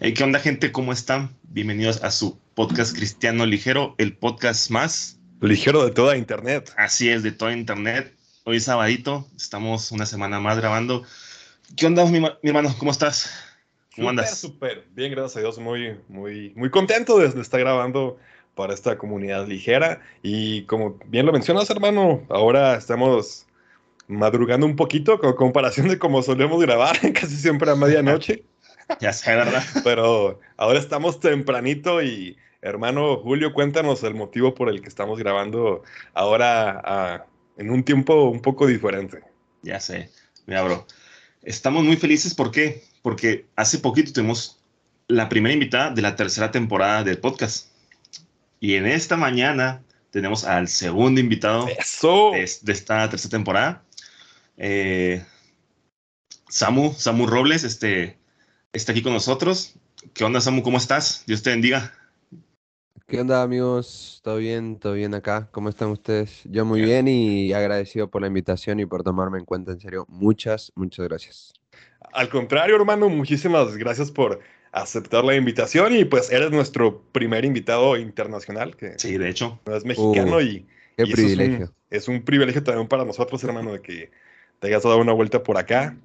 ¿Qué onda, gente? ¿Cómo están? Bienvenidos a su podcast Cristiano Ligero, el podcast más ligero de toda Internet. Así es, de toda Internet. Hoy es sabadito, estamos una semana más grabando. ¿Qué onda, mi, hermano? ¿Cómo estás? ¿Cómo andas? Súper, bien, gracias a Dios. Muy, muy, muy contento de, estar grabando para esta comunidad ligera. Y como bien lo mencionas, hermano, ahora estamos madrugando un poquito con comparación de cómo solemos grabar casi siempre a medianoche. Ya sé, ¿verdad? Pero ahora estamos tempranito y, hermano Julio, cuéntanos el motivo por el que estamos grabando ahora en un tiempo un poco diferente. Ya sé, mira, bro. Estamos muy felices, ¿por qué? Porque hace poquito tuvimos la primera invitada de la tercera temporada del podcast. Y en esta mañana tenemos al segundo invitado De, esta tercera temporada. Eh, Samu, Samu Robles, este, está aquí con nosotros. ¿Qué onda, Samu? ¿Cómo estás? Dios te bendiga. ¿Qué onda, amigos? ¿Todo bien? ¿Todo bien acá? ¿Cómo están ustedes? Yo muy bien y agradecido por la invitación y por tomarme en cuenta, en serio. Muchas, muchas gracias. Al contrario, hermano, muchísimas gracias por aceptar la invitación y pues eres nuestro primer invitado internacional. Que sí, de hecho. Es mexicano y, qué privilegio. Es un, privilegio también para nosotros, hermano, de que te hayas dado una vuelta por acá.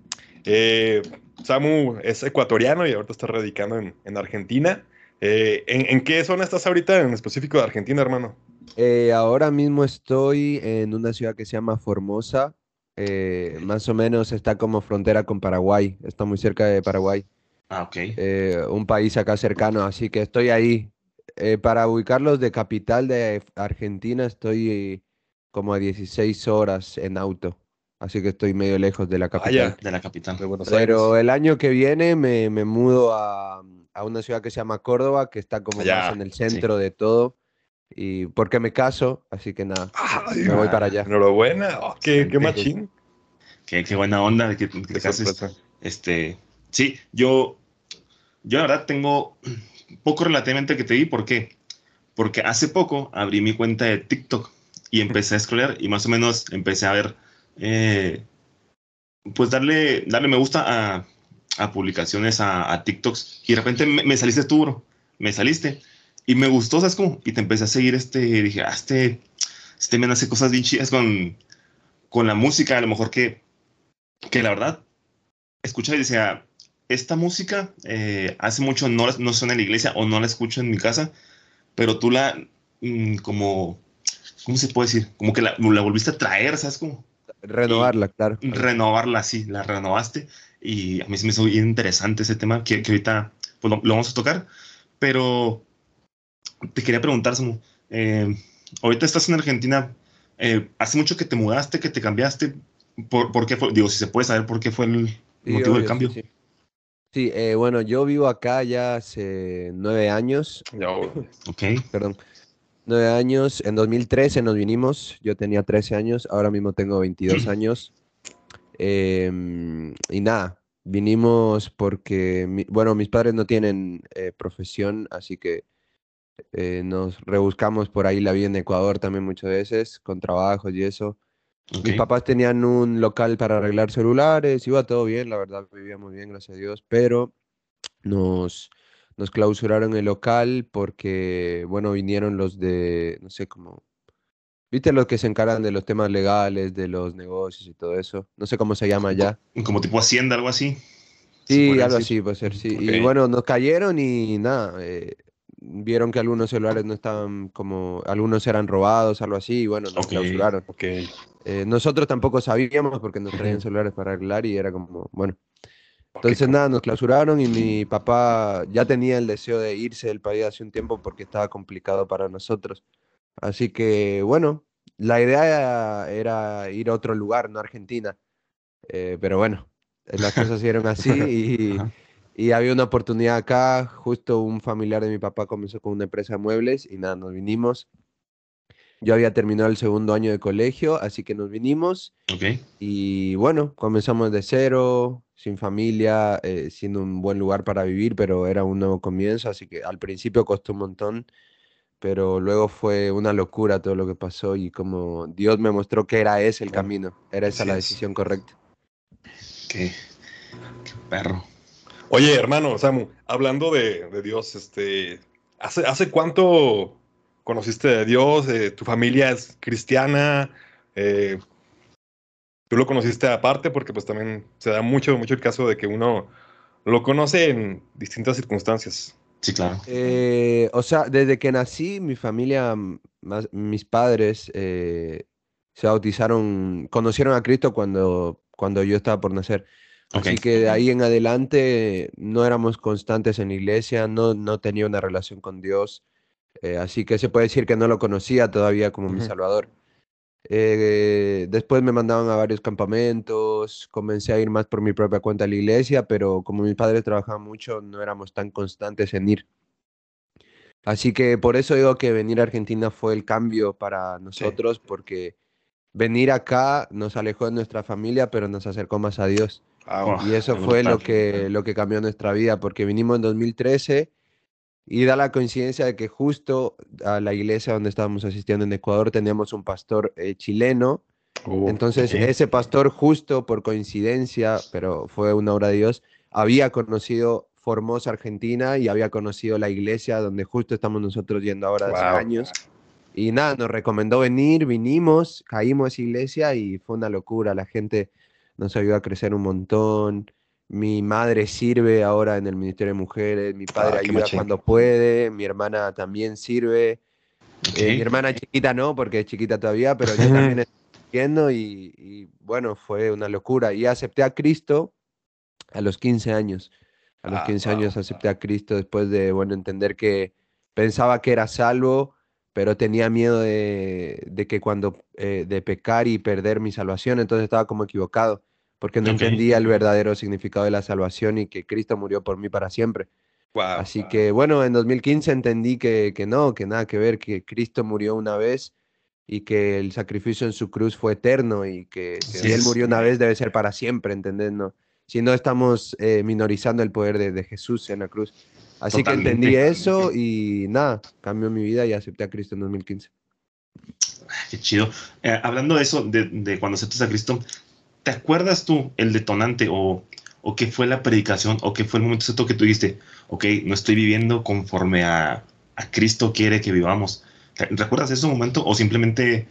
Eh, Samu es ecuatoriano y ahorita está radicando en, Argentina. Eh, ¿en, qué zona estás ahorita en específico de Argentina, hermano? Eh, ahora mismo estoy en una ciudad que se llama Formosa. más o menos está como frontera con Paraguay. Está muy cerca de Paraguay. Ah, ok. un país acá cercano, así que estoy ahí. para ubicarlos de capital de Argentina, estoy como a 16 horas en auto así que estoy medio lejos de la capital. de la capital. Pero el año que viene me, me mudo a, a, una ciudad que se llama Córdoba, que está como más en el centro de todo. Y porque me caso, así que nada, me voy para allá. Enhorabuena, oh, qué, qué machín. Qué, qué, buena onda de que, te cases. Este, sí, yo, yo la verdad tengo poco relativamente que te di, ¿por qué? Porque hace poco abrí mi cuenta de TikTok y empecé a scrollar y más o menos empecé a ver eh, pues darle, darle me gusta a, publicaciones, a, TikToks, y de repente me, saliste tú, bro, me saliste, y me gustó, ¿sabes cómo? Y te empecé a seguir este, dije, ah, este, este me hace cosas bien chidas con, con la música, a lo mejor que, que la verdad, escucha y decía, esta música eh, hace mucho no, no suena en la iglesia o no la escucho en mi casa, pero tú la, mm, como, ¿cómo se puede decir? Como que la, la volviste a traer, ¿sabes cómo? Renovarla, claro. Renovarla, sí, la renovaste. Y a mí se me hizo bien interesante ese tema que, que ahorita pues, lo, vamos a tocar. Pero te quería preguntar, Samu, eh, ahorita estás en Argentina, eh, ¿hace mucho que te mudaste, que te cambiaste? ¿Por, por qué fue? Digo, si se puede saber por qué fue el motivo del cambio. Sí, eh, bueno, yo vivo acá ya hace nueve años. No. Ok. Perdón. Nueve años. En 2013 nos vinimos. Yo tenía 13 años. Ahora mismo tengo 22 años. Em, y nada, vinimos porque, bueno, mis padres no tienen eh, profesión, así que eh, nos rebuscamos por ahí la vida en Ecuador también muchas veces, con trabajos y eso. Mis papás tenían un local para arreglar celulares, iba todo bien, la verdad, vivíamos bien, gracias a Dios, pero nos, nos clausuraron el local porque, bueno, vinieron los de, no sé cómo, viste los que se encargan de los temas legales, de los negocios y todo eso, no sé cómo se llama ya. Como tipo Hacienda, algo así. Sí, algo así puede ser, sí. Y bueno, nos cayeron y nada, eh, vieron que algunos celulares no estaban como, algunos eran robados, algo así, y bueno, nos clausuraron. Eh, nosotros tampoco sabíamos porque nos traían celulares para arreglar y era como, bueno. Entonces nada, nos clausuraron y mi papá ya tenía el deseo de irse del país hace un tiempo porque estaba complicado para nosotros. Así que bueno, la idea era, ir a otro lugar, no Argentina. Eh, pero bueno, las cosas hicieron así y, y, había una oportunidad acá. Justo un familiar de mi papá comenzó con una empresa de muebles y nada, nos vinimos. Yo había terminado el segundo año de colegio, así que nos vinimos. Okay. Y bueno, comenzamos de cero, sin familia, eh, siendo un buen lugar para vivir, pero era un nuevo comienzo, así que al principio costó un montón, pero luego fue una locura todo lo que pasó y como Dios me mostró que era ese el camino, era esa la decisión correcta. Qué, perro. Oye, hermano, Samu, hablando de, Dios, este, ¿hace, ¿hace cuánto conociste de Dios? Eh, ¿Tu familia es cristiana? Eh, ¿Tú lo conociste aparte? Porque pues también se da mucho, mucho el caso de que uno lo conoce en distintas circunstancias. Sí, claro. Eh, o sea, desde que nací, mi familia, mis padres se bautizaron, conocieron a Cristo cuando, cuando yo estaba por nacer. Así que de ahí en adelante no éramos constantes en la iglesia, no, no tenía una relación con Dios. Eh, así que se puede decir que no lo conocía todavía como mi Salvador. Eh, después me mandaban a varios campamentos, comencé a ir más por mi propia cuenta a la iglesia, pero como mis padres trabajaban mucho, no éramos tan constantes en ir. Así que por eso digo que venir a Argentina fue el cambio para nosotros, porque venir acá nos alejó de nuestra familia, pero nos acercó más a Dios. Ah, y eso fue lo que, lo que cambió nuestra vida, porque vinimos en 2013 y da la coincidencia de que justo a la iglesia donde estábamos asistiendo en Ecuador teníamos un pastor eh, chileno. Oh, Entonces ese pastor justo por coincidencia, pero fue una obra de Dios, había conocido Formosa, Argentina y había conocido la iglesia donde justo estamos nosotros yendo ahora hace años. Y nada, nos recomendó venir, vinimos, caímos a esa iglesia y fue una locura. La gente nos ayuda a crecer un montón. Mi madre sirve ahora en el Ministerio de Mujeres, mi padre ah, ayuda cuando puede, mi hermana también sirve. Eh, mi hermana chiquita no, porque es chiquita todavía, pero yo también estoy sirviendo y, y, bueno, fue una locura. Y acepté a Cristo a los 15 años. A los 15 ah, años acepté a Cristo después de, bueno, entender que pensaba que era salvo, pero tenía miedo de, de que cuando, eh, de pecar y perder mi salvación, entonces estaba como equivocado porque no entendía el verdadero significado de la salvación y que Cristo murió por mí para siempre. Así que bueno, en 2015 entendí que, que, no, que nada que ver, que Cristo murió una vez y que el sacrificio en su cruz fue eterno y que, si Él murió una vez debe ser para siempre, ¿entendés? Si no estamos eh, minorizando el poder de, de, Jesús en la cruz. Así que entendí eso y nada, cambió mi vida y acepté a Cristo en 2015. Qué chido. Eh, hablando de eso, de, de, cuando aceptas a Cristo, ¿te acuerdas tú el detonante o, o qué fue la predicación o qué fue el momento exacto que tú dijiste, ok, no estoy viviendo conforme a, a Cristo quiere que vivamos? ¿Recuerdas ese momento o simplemente,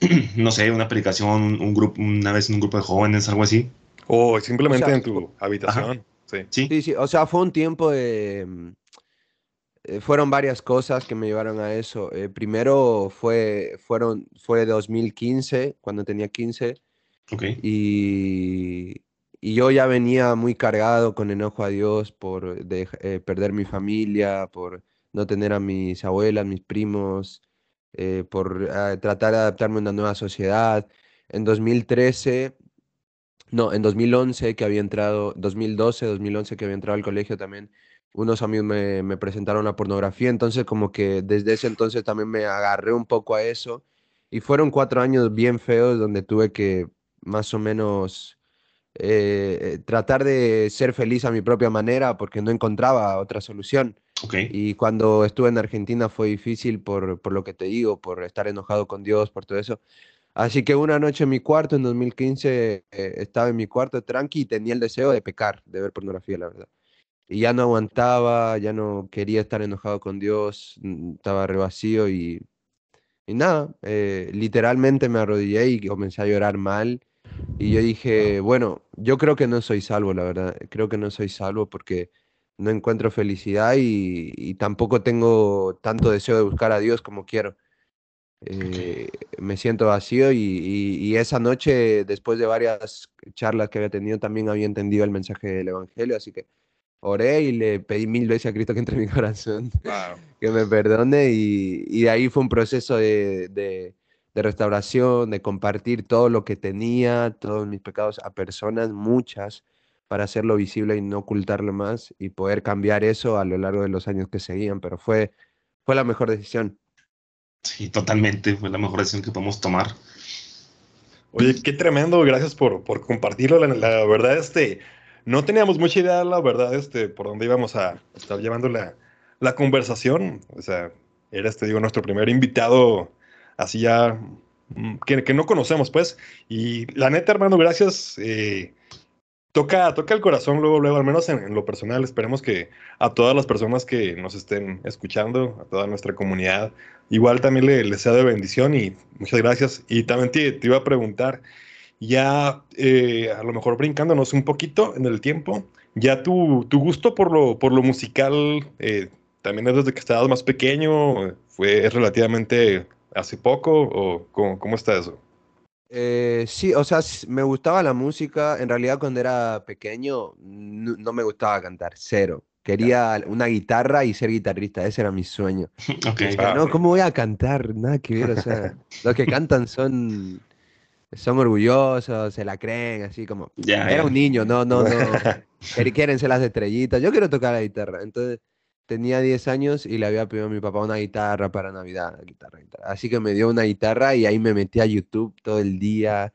no sé, una predicación, un, grupo, una vez en un grupo de jóvenes, algo así? O simplemente en tu habitación. Sí. sí. sí, o sea, fue un tiempo de... Eh, fueron varias cosas que me llevaron a eso. Eh, primero fue, fueron, fue 2015, cuando tenía 15, y, y, yo ya venía muy cargado con enojo a Dios por eh, perder mi familia, por no tener a mis abuelas, mis primos, eh, por ah, tratar de adaptarme a una nueva sociedad. En 2013, no, en 2011 que había entrado, 2012, 2011 que había entrado al colegio también, unos amigos me, me presentaron la pornografía, entonces como que desde ese entonces también me agarré un poco a eso. Y fueron cuatro años bien feos donde tuve que más o menos eh, eh, tratar de ser feliz a mi propia manera porque no encontraba otra solución. Y cuando estuve en Argentina fue difícil por, por, lo que te digo, por estar enojado con Dios, por todo eso. Así que una noche en mi cuarto, en 2015, eh, estaba en mi cuarto tranqui y tenía el deseo de pecar, de ver pornografía, la verdad. Y ya no aguantaba, ya no quería estar enojado con Dios, mm, estaba re vacío y, y nada, literalmente me arrodillé y comencé a llorar mal y yo dije, bueno, yo creo que no soy salvo, la verdad. Creo que no soy salvo porque no encuentro felicidad y, tampoco tengo tanto deseo de buscar a Dios como quiero. Eh, me siento vacío y, esa noche, después de varias charlas que había tenido, también había entendido el mensaje del Evangelio, así que oré y le pedí mil veces a Cristo que entre en mi corazón, que me perdone y, de ahí fue un proceso de de restauración, de compartir todo lo que tenía, todos mis pecados a personas, muchas, para hacerlo visible y no ocultarlo más y poder cambiar eso a lo largo de los años que seguían, pero fue, fue la mejor decisión. Sí, totalmente, fue la mejor decisión que podemos tomar. Oye, qué tremendo, gracias por, por compartirlo. La, verdad, este, no teníamos mucha idea, la verdad, este, por dónde íbamos a estar llevando la, la conversación. O sea, era, este, digo, nuestro primer invitado así ya mm, que, no conocemos, pues. Y la neta, hermano, gracias. Eh, toca, toca el corazón luego, luego, al menos en, lo personal. Esperemos que a todas las personas que nos estén escuchando, a toda nuestra comunidad, igual también le, les sea de bendición y muchas gracias. Y también te, iba a preguntar, ya eh, a lo mejor brincándonos un poquito en el tiempo, ya tu, tu gusto por lo, por lo musical eh, también es desde que estabas más pequeño, fue relativamente hace poco o cómo, cómo está eso? Eh, sí, o sea, me gustaba la música. En realidad, cuando era pequeño, no, me gustaba cantar, cero. Quería una guitarra y ser guitarrista, ese era mi sueño. Okay. no, ¿cómo voy a cantar? Nada que ver, o sea, los que cantan son, son orgullosos, se la creen, así como. era un niño, no, no, no. Quieren ser las estrellitas. Yo quiero tocar la guitarra. Entonces, tenía 10 años y le había pedido a mi papá una guitarra para Navidad, guitarra, Así que me dio una guitarra y ahí me metí a YouTube todo el día.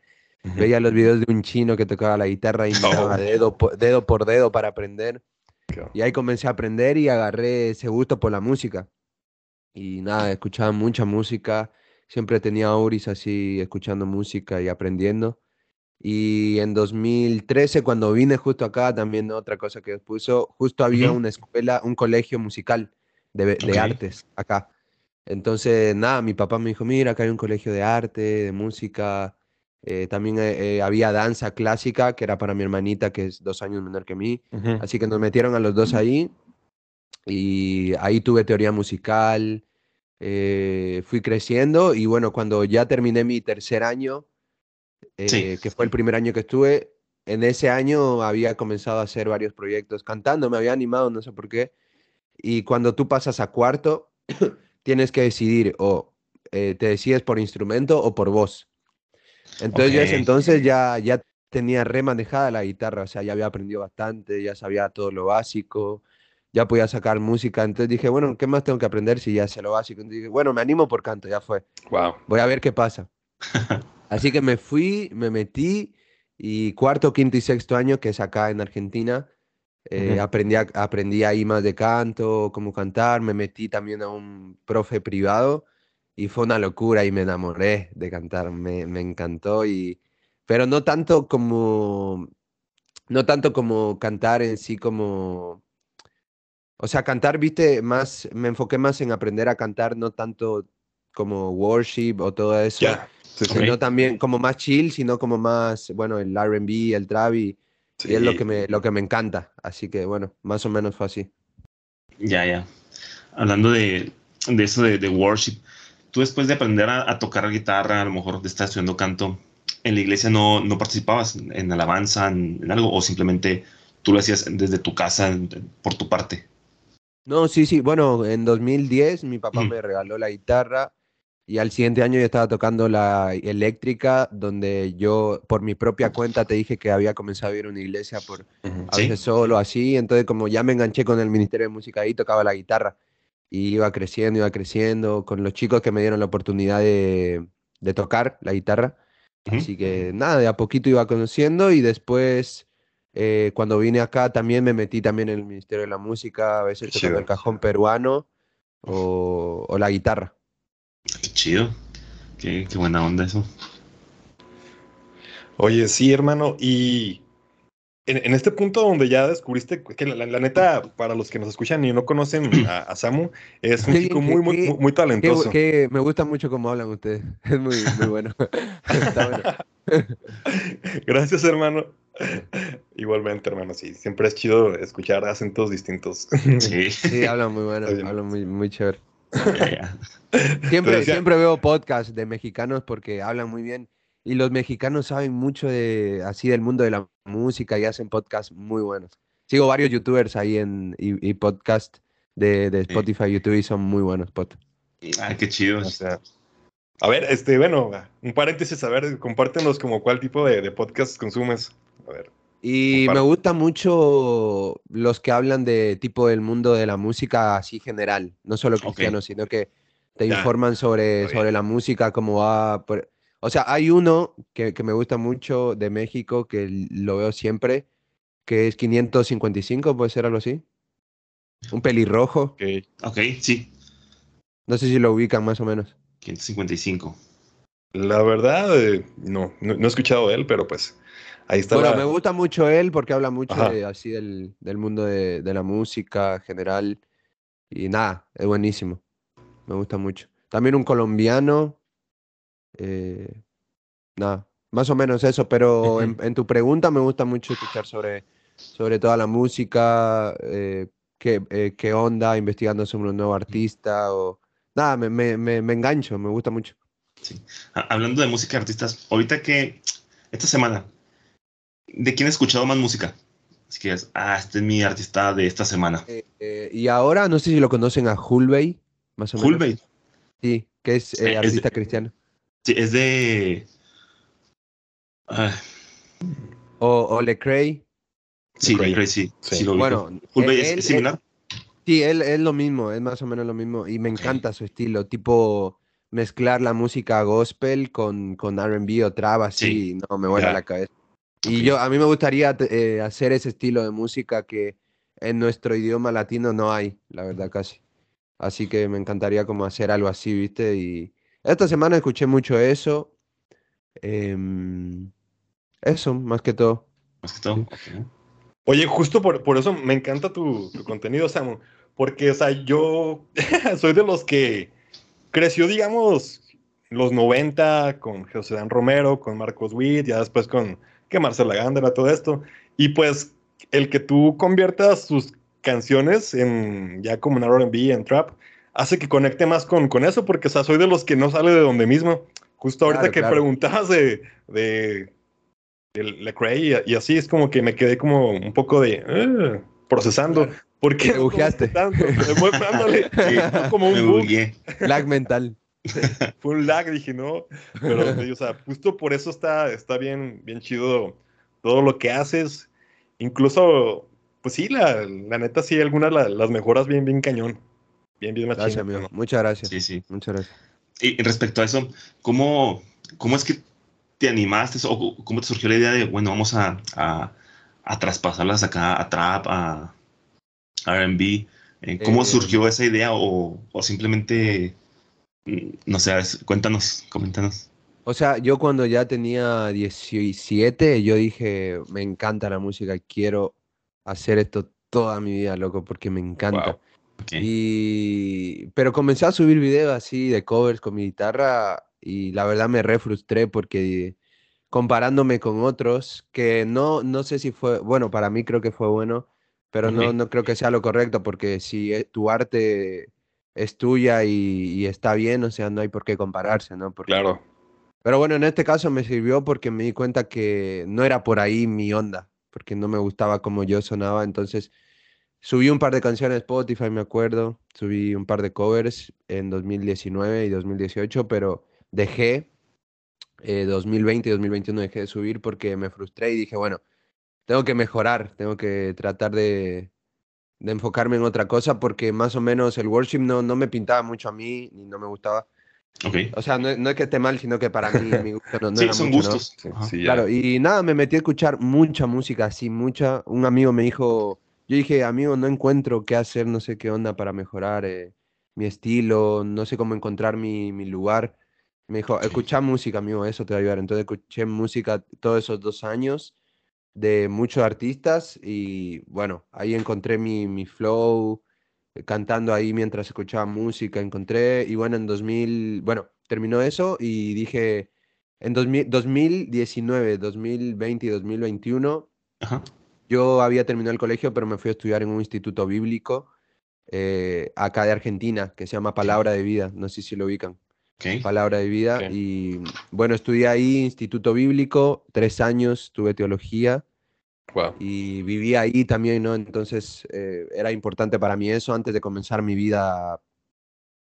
Veía los videos de un chino que tocaba la guitarra y me daba dedo, por, dedo por dedo para aprender. Y ahí comencé a aprender y agarré ese gusto por la música. Y nada, escuchaba mucha música. Siempre tenía auris así, escuchando música y aprendiendo. Y en 2013, cuando vine justo acá, también otra cosa que puso, justo había una escuela, un colegio musical de, de, artes acá. Entonces, nada, mi papá me dijo, mira, acá hay un colegio de arte, de música. Eh, también eh, eh, había danza clásica, que era para mi hermanita, que es dos años menor que mí. Así que nos metieron a los dos ahí. Y ahí tuve teoría musical. fui creciendo y bueno, cuando ya terminé mi tercer año, eh, que fue el primer año que estuve. En ese año había comenzado a hacer varios proyectos cantando, me había animado, no sé por qué. Y cuando tú pasas a cuarto, tienes que decidir o eh, te decides por instrumento o por voz. Entonces yo ese entonces ya, ya tenía remanejada la guitarra, o sea, ya había aprendido bastante, ya sabía todo lo básico, ya podía sacar música. Entonces dije, bueno, ¿qué más tengo que aprender si ya sé lo básico? Entonces dije, bueno, me animo por canto, ya fue. Wow. Voy a ver qué pasa. Así que me fui, me metí y cuarto, quinto y sexto año, que es acá en Argentina, eh, aprendí, aprendí ahí más de canto, cómo cantar, me metí también a un profe privado y fue una locura y me enamoré de cantar, me, me encantó y pero no tanto como no tanto como cantar en sí como o sea, cantar, viste, más me enfoqué más en aprender a cantar, no tanto como worship o todo eso sino también como más chill, sino como más, bueno, el RB, el trap y, es lo que, me, lo que me encanta. Así que bueno, más o menos fue así. Ya, ya. Hablando de, de eso de, de, worship, tú después de aprender a, tocar guitarra, a lo mejor de estar estudiando canto, ¿en la iglesia no, no participabas en alabanza, en, algo, o simplemente tú lo hacías desde tu casa, por tu parte? No, sí, sí. Bueno, en 2010 mi papá me regaló la guitarra y al siguiente año yo estaba tocando la eléctrica, donde yo por mi propia cuenta te dije que había comenzado a ir a una iglesia por a veces solo, así. Entonces, como ya me enganché con el Ministerio de Música ahí, tocaba la guitarra. Y iba creciendo, iba creciendo, con los chicos que me dieron la oportunidad de, de tocar la guitarra. Así que nada, de a poquito iba conociendo y después, eh, cuando vine acá, también me metí también en el Ministerio de la Música, a veces tocando el cajón peruano o, o la guitarra. Qué chido. Qué, buena onda eso. Oye, sí, hermano. Y en, este punto donde ya descubriste que la, neta, para los que nos escuchan y no conocen a, Samu, es un chico muy, muy, muy, talentoso. Que, me gusta mucho cómo hablan ustedes. Es muy, muy bueno. Gracias, hermano. Igualmente, hermano, sí. Siempre es chido escuchar acentos distintos. Sí, sí hablan muy bueno, hablan muy, muy chévere. siempre, siempre veo podcasts de mexicanos porque hablan muy bien y los mexicanos saben mucho de así del mundo de la música y hacen podcasts muy buenos. Sigo varios youtubers ahí en y, podcast de, de, Spotify, YouTube y son muy buenos podcasts. Ay, qué chido. a ver, este, bueno, un paréntesis, a ver, compártenos como cuál tipo de, de podcast consumes. A ver. Y me gusta mucho los que hablan de tipo del mundo de la música así general, no solo cristiano, sino que te informan sobre, sobre la música, cómo va. O sea, hay uno que, que, me gusta mucho de México, que lo veo siempre, que es 555, puede ser algo así. Un pelirrojo. Ok, okay sí. No sé si lo ubican más o menos. 555. La verdad, eh, no, no, no, he escuchado él, pero pues ahí está. Bueno, me gusta mucho él porque habla mucho así del, del mundo de, de, la música general. Y nada, es buenísimo. Me gusta mucho. También un colombiano. Eh, nada, más o menos eso. Pero en, en, tu pregunta me gusta mucho escuchar sobre, sobre toda la música. Eh, qué, eh, qué onda, investigando sobre un nuevo artista. O, nada, me, me, me, me engancho, me gusta mucho. Sí. Hablando de música artistas, ahorita que esta semana, ¿de quién he escuchado más música? Así que es, ah, este es mi artista de esta semana. Eh, eh, y ahora, no sé si lo conocen a Hulbey, más o menos. Hulbey. Sí, que es eh, artista cristiano. Sí, es de. Uh, o, o Lecrae. Sí, Lecrae, sí. sí. lo bueno, Hulbey es, similar. sí, él es lo mismo, es más o menos lo mismo. Y me encanta su estilo, tipo mezclar la música gospel con, con RB o trap, así, no me vuela la cabeza. Y yo, a mí me gustaría eh, hacer ese estilo de música que en nuestro idioma latino no hay, la verdad, casi. Así que me encantaría como hacer algo así, ¿viste? Y esta semana escuché mucho eso. Em, eso, más que todo. Más que todo. Oye, justo por, por eso me encanta tu, tu contenido, Samu. Porque, o sea, yo soy de los que creció, digamos, los 90 con José Dan Romero, con Marcos Witt, ya después con que Marcela Gándara, todo esto. Y pues el que tú conviertas sus canciones en ya como en R&B, en trap, hace que conecte más con, con eso, porque o sea, soy de los que no sale de donde mismo. Justo ahorita que preguntabas de, de, de y, así es como que me quedé como un poco de uh, procesando. ¿Por qué? Me bujeaste. Tanto? como un bug. Lag mental. Fue un lag, dije, no. Pero, o sea, justo por eso está, está bien, bien chido todo lo que haces. Incluso, pues sí, la, la neta, sí, algunas las mejoras bien, bien cañón. Bien, bien Gracias, amigo. Muchas gracias. Sí, sí. Muchas gracias. Y respecto a eso, ¿cómo, cómo es que te animaste o cómo te surgió la idea de, bueno, vamos a, a, a traspasarlas acá a trap, a RB? Eh, ¿Cómo eh, surgió esa idea o, o simplemente no sé, cuéntanos, coméntanos. O sea, yo cuando ya tenía 17, yo dije, me encanta la música, quiero hacer esto toda mi vida, loco, porque me encanta. Y... Pero comencé a subir videos así de covers con mi guitarra y la verdad me re frustré porque comparándome con otros, que no, no sé si fue, bueno, para mí creo que fue bueno, pero no, no creo que sea lo correcto porque si eh, tu arte es tuya y, está bien, o sea, no hay por qué compararse, ¿no? claro. Pero bueno, en este caso me sirvió porque me di cuenta que no era por ahí mi onda, porque no me gustaba como yo sonaba, entonces subí un par de canciones a Spotify, me acuerdo, subí un par de covers en 2019 y 2018, pero dejé, 2020 eh, y 2021 dejé de subir porque me frustré y dije, bueno, tengo que mejorar, tengo que tratar de, de enfocarme en otra cosa porque más o menos el worship no, no me pintaba mucho a mí ni no me gustaba. Okay. O sea, no, no, es que esté mal, sino que para mí mi gusto no, no sí, era son mucho, gustos. ¿no? Sí, claro, y nada, me metí a escuchar mucha música, así, mucha. Un amigo me dijo, yo dije, amigo, no encuentro qué hacer, no sé qué onda para mejorar eh, mi estilo, no sé cómo encontrar mi, mi lugar. Me dijo, escucha música, amigo, eso te va a ayudar. Entonces escuché música todos esos dos años de muchos artistas y bueno, ahí encontré mi, mi flow, eh, cantando ahí mientras escuchaba música, encontré y bueno, en 2000, bueno, terminó eso y dije, en 2019, 2020 y 2021, yo había terminado el colegio, pero me fui a estudiar en un instituto bíblico eh, acá de Argentina, que se llama Palabra de Vida, no sé si lo ubican. Palabra de vida. Y bueno, estudié ahí, Instituto Bíblico, tres años, tuve teología. Y viví ahí también, ¿no? Entonces eh, era importante para mí eso antes de comenzar mi vida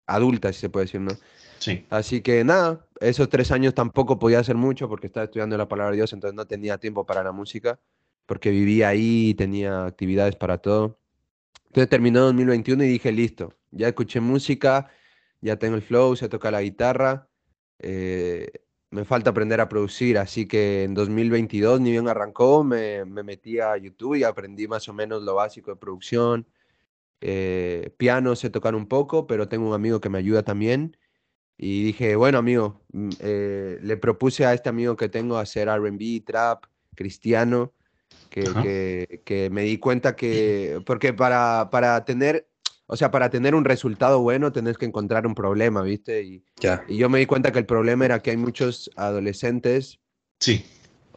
adulta, si se puede decir, ¿no? Sí. Así que nada, esos tres años tampoco podía hacer mucho porque estaba estudiando la palabra de Dios, entonces no tenía tiempo para la música, porque vivía ahí tenía actividades para todo. Entonces terminó 2021 y dije, listo, ya escuché música, ya tengo el flow, se toca la guitarra. Eh, me falta aprender a producir, así que en 2022 ni bien arrancó, me, me, metí a YouTube y aprendí más o menos lo básico de producción. Eh, piano sé tocar un poco, pero tengo un amigo que me ayuda también. Y dije, bueno, amigo, mm, eh, le propuse a este amigo que tengo hacer RB, trap, cristiano, que, que, me di cuenta que, porque para, para tener, o sea, para tener un resultado bueno tenés que encontrar un problema, ¿viste? Y, y yo me di cuenta que el problema era que hay muchos adolescentes. Sí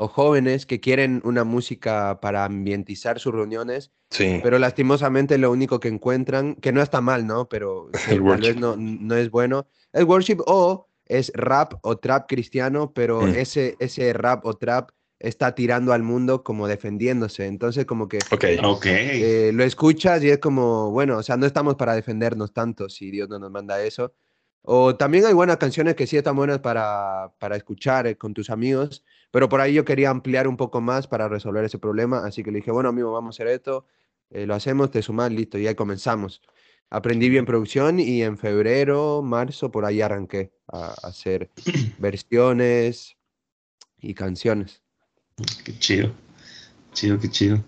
o jóvenes que quieren una música para ambientizar sus reuniones, sí. pero lastimosamente lo único que encuentran, que no está mal, ¿no? Pero tal vez no, no, es bueno, es worship o es rap o trap cristiano, pero mm. ese, ese rap o trap está tirando al mundo como defendiéndose. Entonces, como que okay. Okay. Eh, lo escuchas y es como, bueno, o sea, no estamos para defendernos tanto si Dios no nos manda eso. O también hay buenas canciones que sí están buenas para, para escuchar eh, con tus amigos, pero por ahí yo quería ampliar un poco más para resolver ese problema, así que le dije, bueno, amigo, vamos a hacer esto, eh, lo hacemos, te sumas, listo, y ahí comenzamos. Aprendí bien producción y en febrero, marzo, por ahí arranqué a, hacer versiones y canciones. Qué chido, chido, qué chido.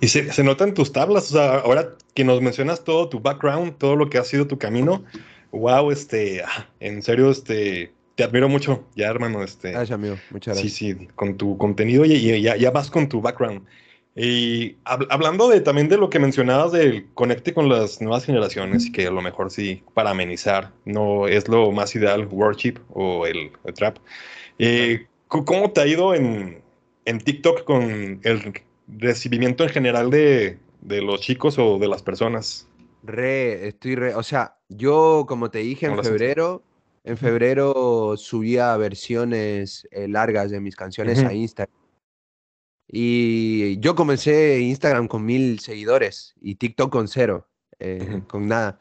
Y se, se notan tus tablas, o sea, ahora que nos mencionas todo tu background, todo lo que ha sido tu camino, wow, este, ah, en serio, este, te admiro mucho, ya hermano. Este, gracias, amigo. Muchas gracias. Sí, sí, con tu contenido y, ya, ya, vas con tu background. Y hablando de también de lo que mencionabas del conecte con las nuevas generaciones, y que a lo mejor sí, para amenizar, no es lo más ideal, worship o el, trap. Eh, ¿Cómo te ha ido en, en TikTok con el recibimiento en general de, de los chicos o de las personas? Re, estoy re, o sea, yo como te dije en febrero, en febrero subía versiones eh, largas de mis canciones a Instagram. Y yo comencé Instagram con mil seguidores y TikTok con cero, eh, con nada.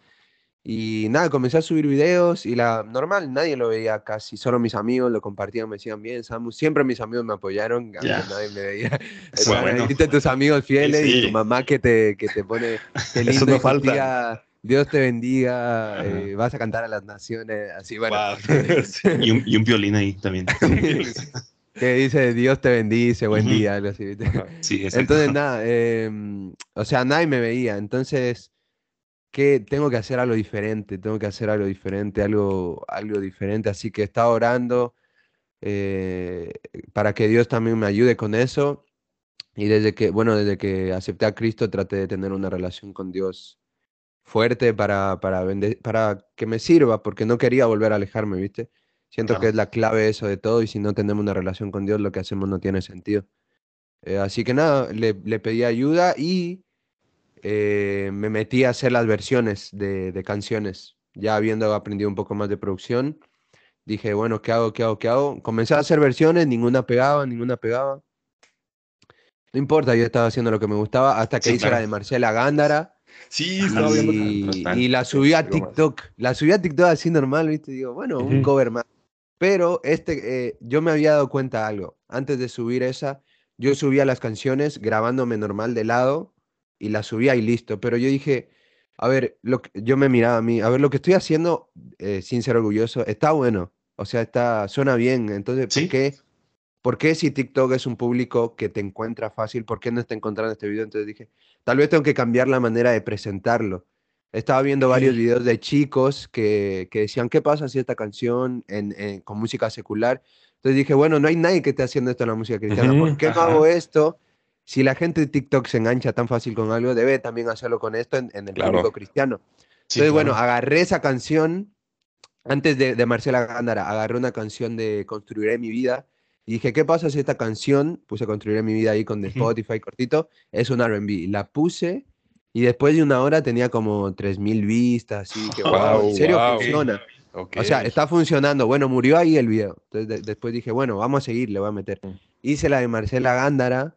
Y nada, comencé a subir videos y la normal, nadie lo veía casi, solo mis amigos lo compartían, me decían bien, Samu. Siempre mis amigos me apoyaron, nadie me veía. Bueno. tus amigos fieles y tu mamá que te, que te pone. Qué lindo, Eso no falta. Dios te bendiga, eh, vas a cantar a las naciones, así bueno. y, un, y, un, violín ahí también. que dice Dios te bendice, buen día, algo así. Sí, entonces nada, em, o sea, nadie me veía, entonces, ¿qué? Tengo que hacer algo diferente, tengo que hacer algo diferente, algo, algo diferente, así que estaba orando eh, para que Dios también me ayude con eso. Y desde que, bueno, desde que acepté a Cristo traté de tener una relación con Dios fuerte para, para, para que me sirva, porque no quería volver a alejarme, ¿viste? Siento que es la clave eso de todo y si no tenemos una relación con Dios, lo que hacemos no tiene sentido. Eh, así que nada, le, le pedí ayuda y eh, me metí a hacer las versiones de, de, canciones. Ya habiendo aprendido un poco más de producción, dije, bueno, ¿qué hago? ¿Qué hago? ¿Qué hago? Comencé a hacer versiones, ninguna pegaba, ninguna pegaba. No importa, yo estaba haciendo lo que me gustaba hasta que hice la de Marcela Gándara Sí, estaba viendo. Y la subí a TikTok. La subí a TikTok así normal, ¿viste? Digo, bueno, un cover más. Pero este, eh, yo me había dado cuenta de algo. Antes de subir esa, yo subía las canciones grabándome normal de lado y las subía y listo. Pero yo dije, a ver, lo yo me miraba a mí, a ver, lo que estoy haciendo, eh, sin ser orgulloso, está bueno. O sea, está, suena bien. Entonces, ¿por qué? ¿Por qué si TikTok es un público que te encuentra fácil, por qué no está encontrando este video? Entonces dije, tal vez tengo que cambiar la manera de presentarlo. Estaba viendo varios videos de chicos que, que, decían, ¿qué pasa si esta canción en, con música secular? Entonces dije, bueno, no hay nadie que esté haciendo esto en la música cristiana. ¿Por qué no hago esto? Si la gente de TikTok se engancha tan fácil con algo, debe también hacerlo con esto en, el público cristiano. Entonces, bueno, agarré esa canción, antes de, de Marcela Gándara, agarré una canción de Construiré mi vida y dije, ¿qué pasa si esta canción, puse a construir mi vida ahí con Spotify cortito, es un RB? La puse y después de una hora tenía como 3.000 vistas, así que, wow, en serio funciona. O sea, está funcionando. Bueno, murió ahí el video. Entonces después dije, bueno, vamos a seguir, le voy a meter. Mm. Hice la de Marcela Gándara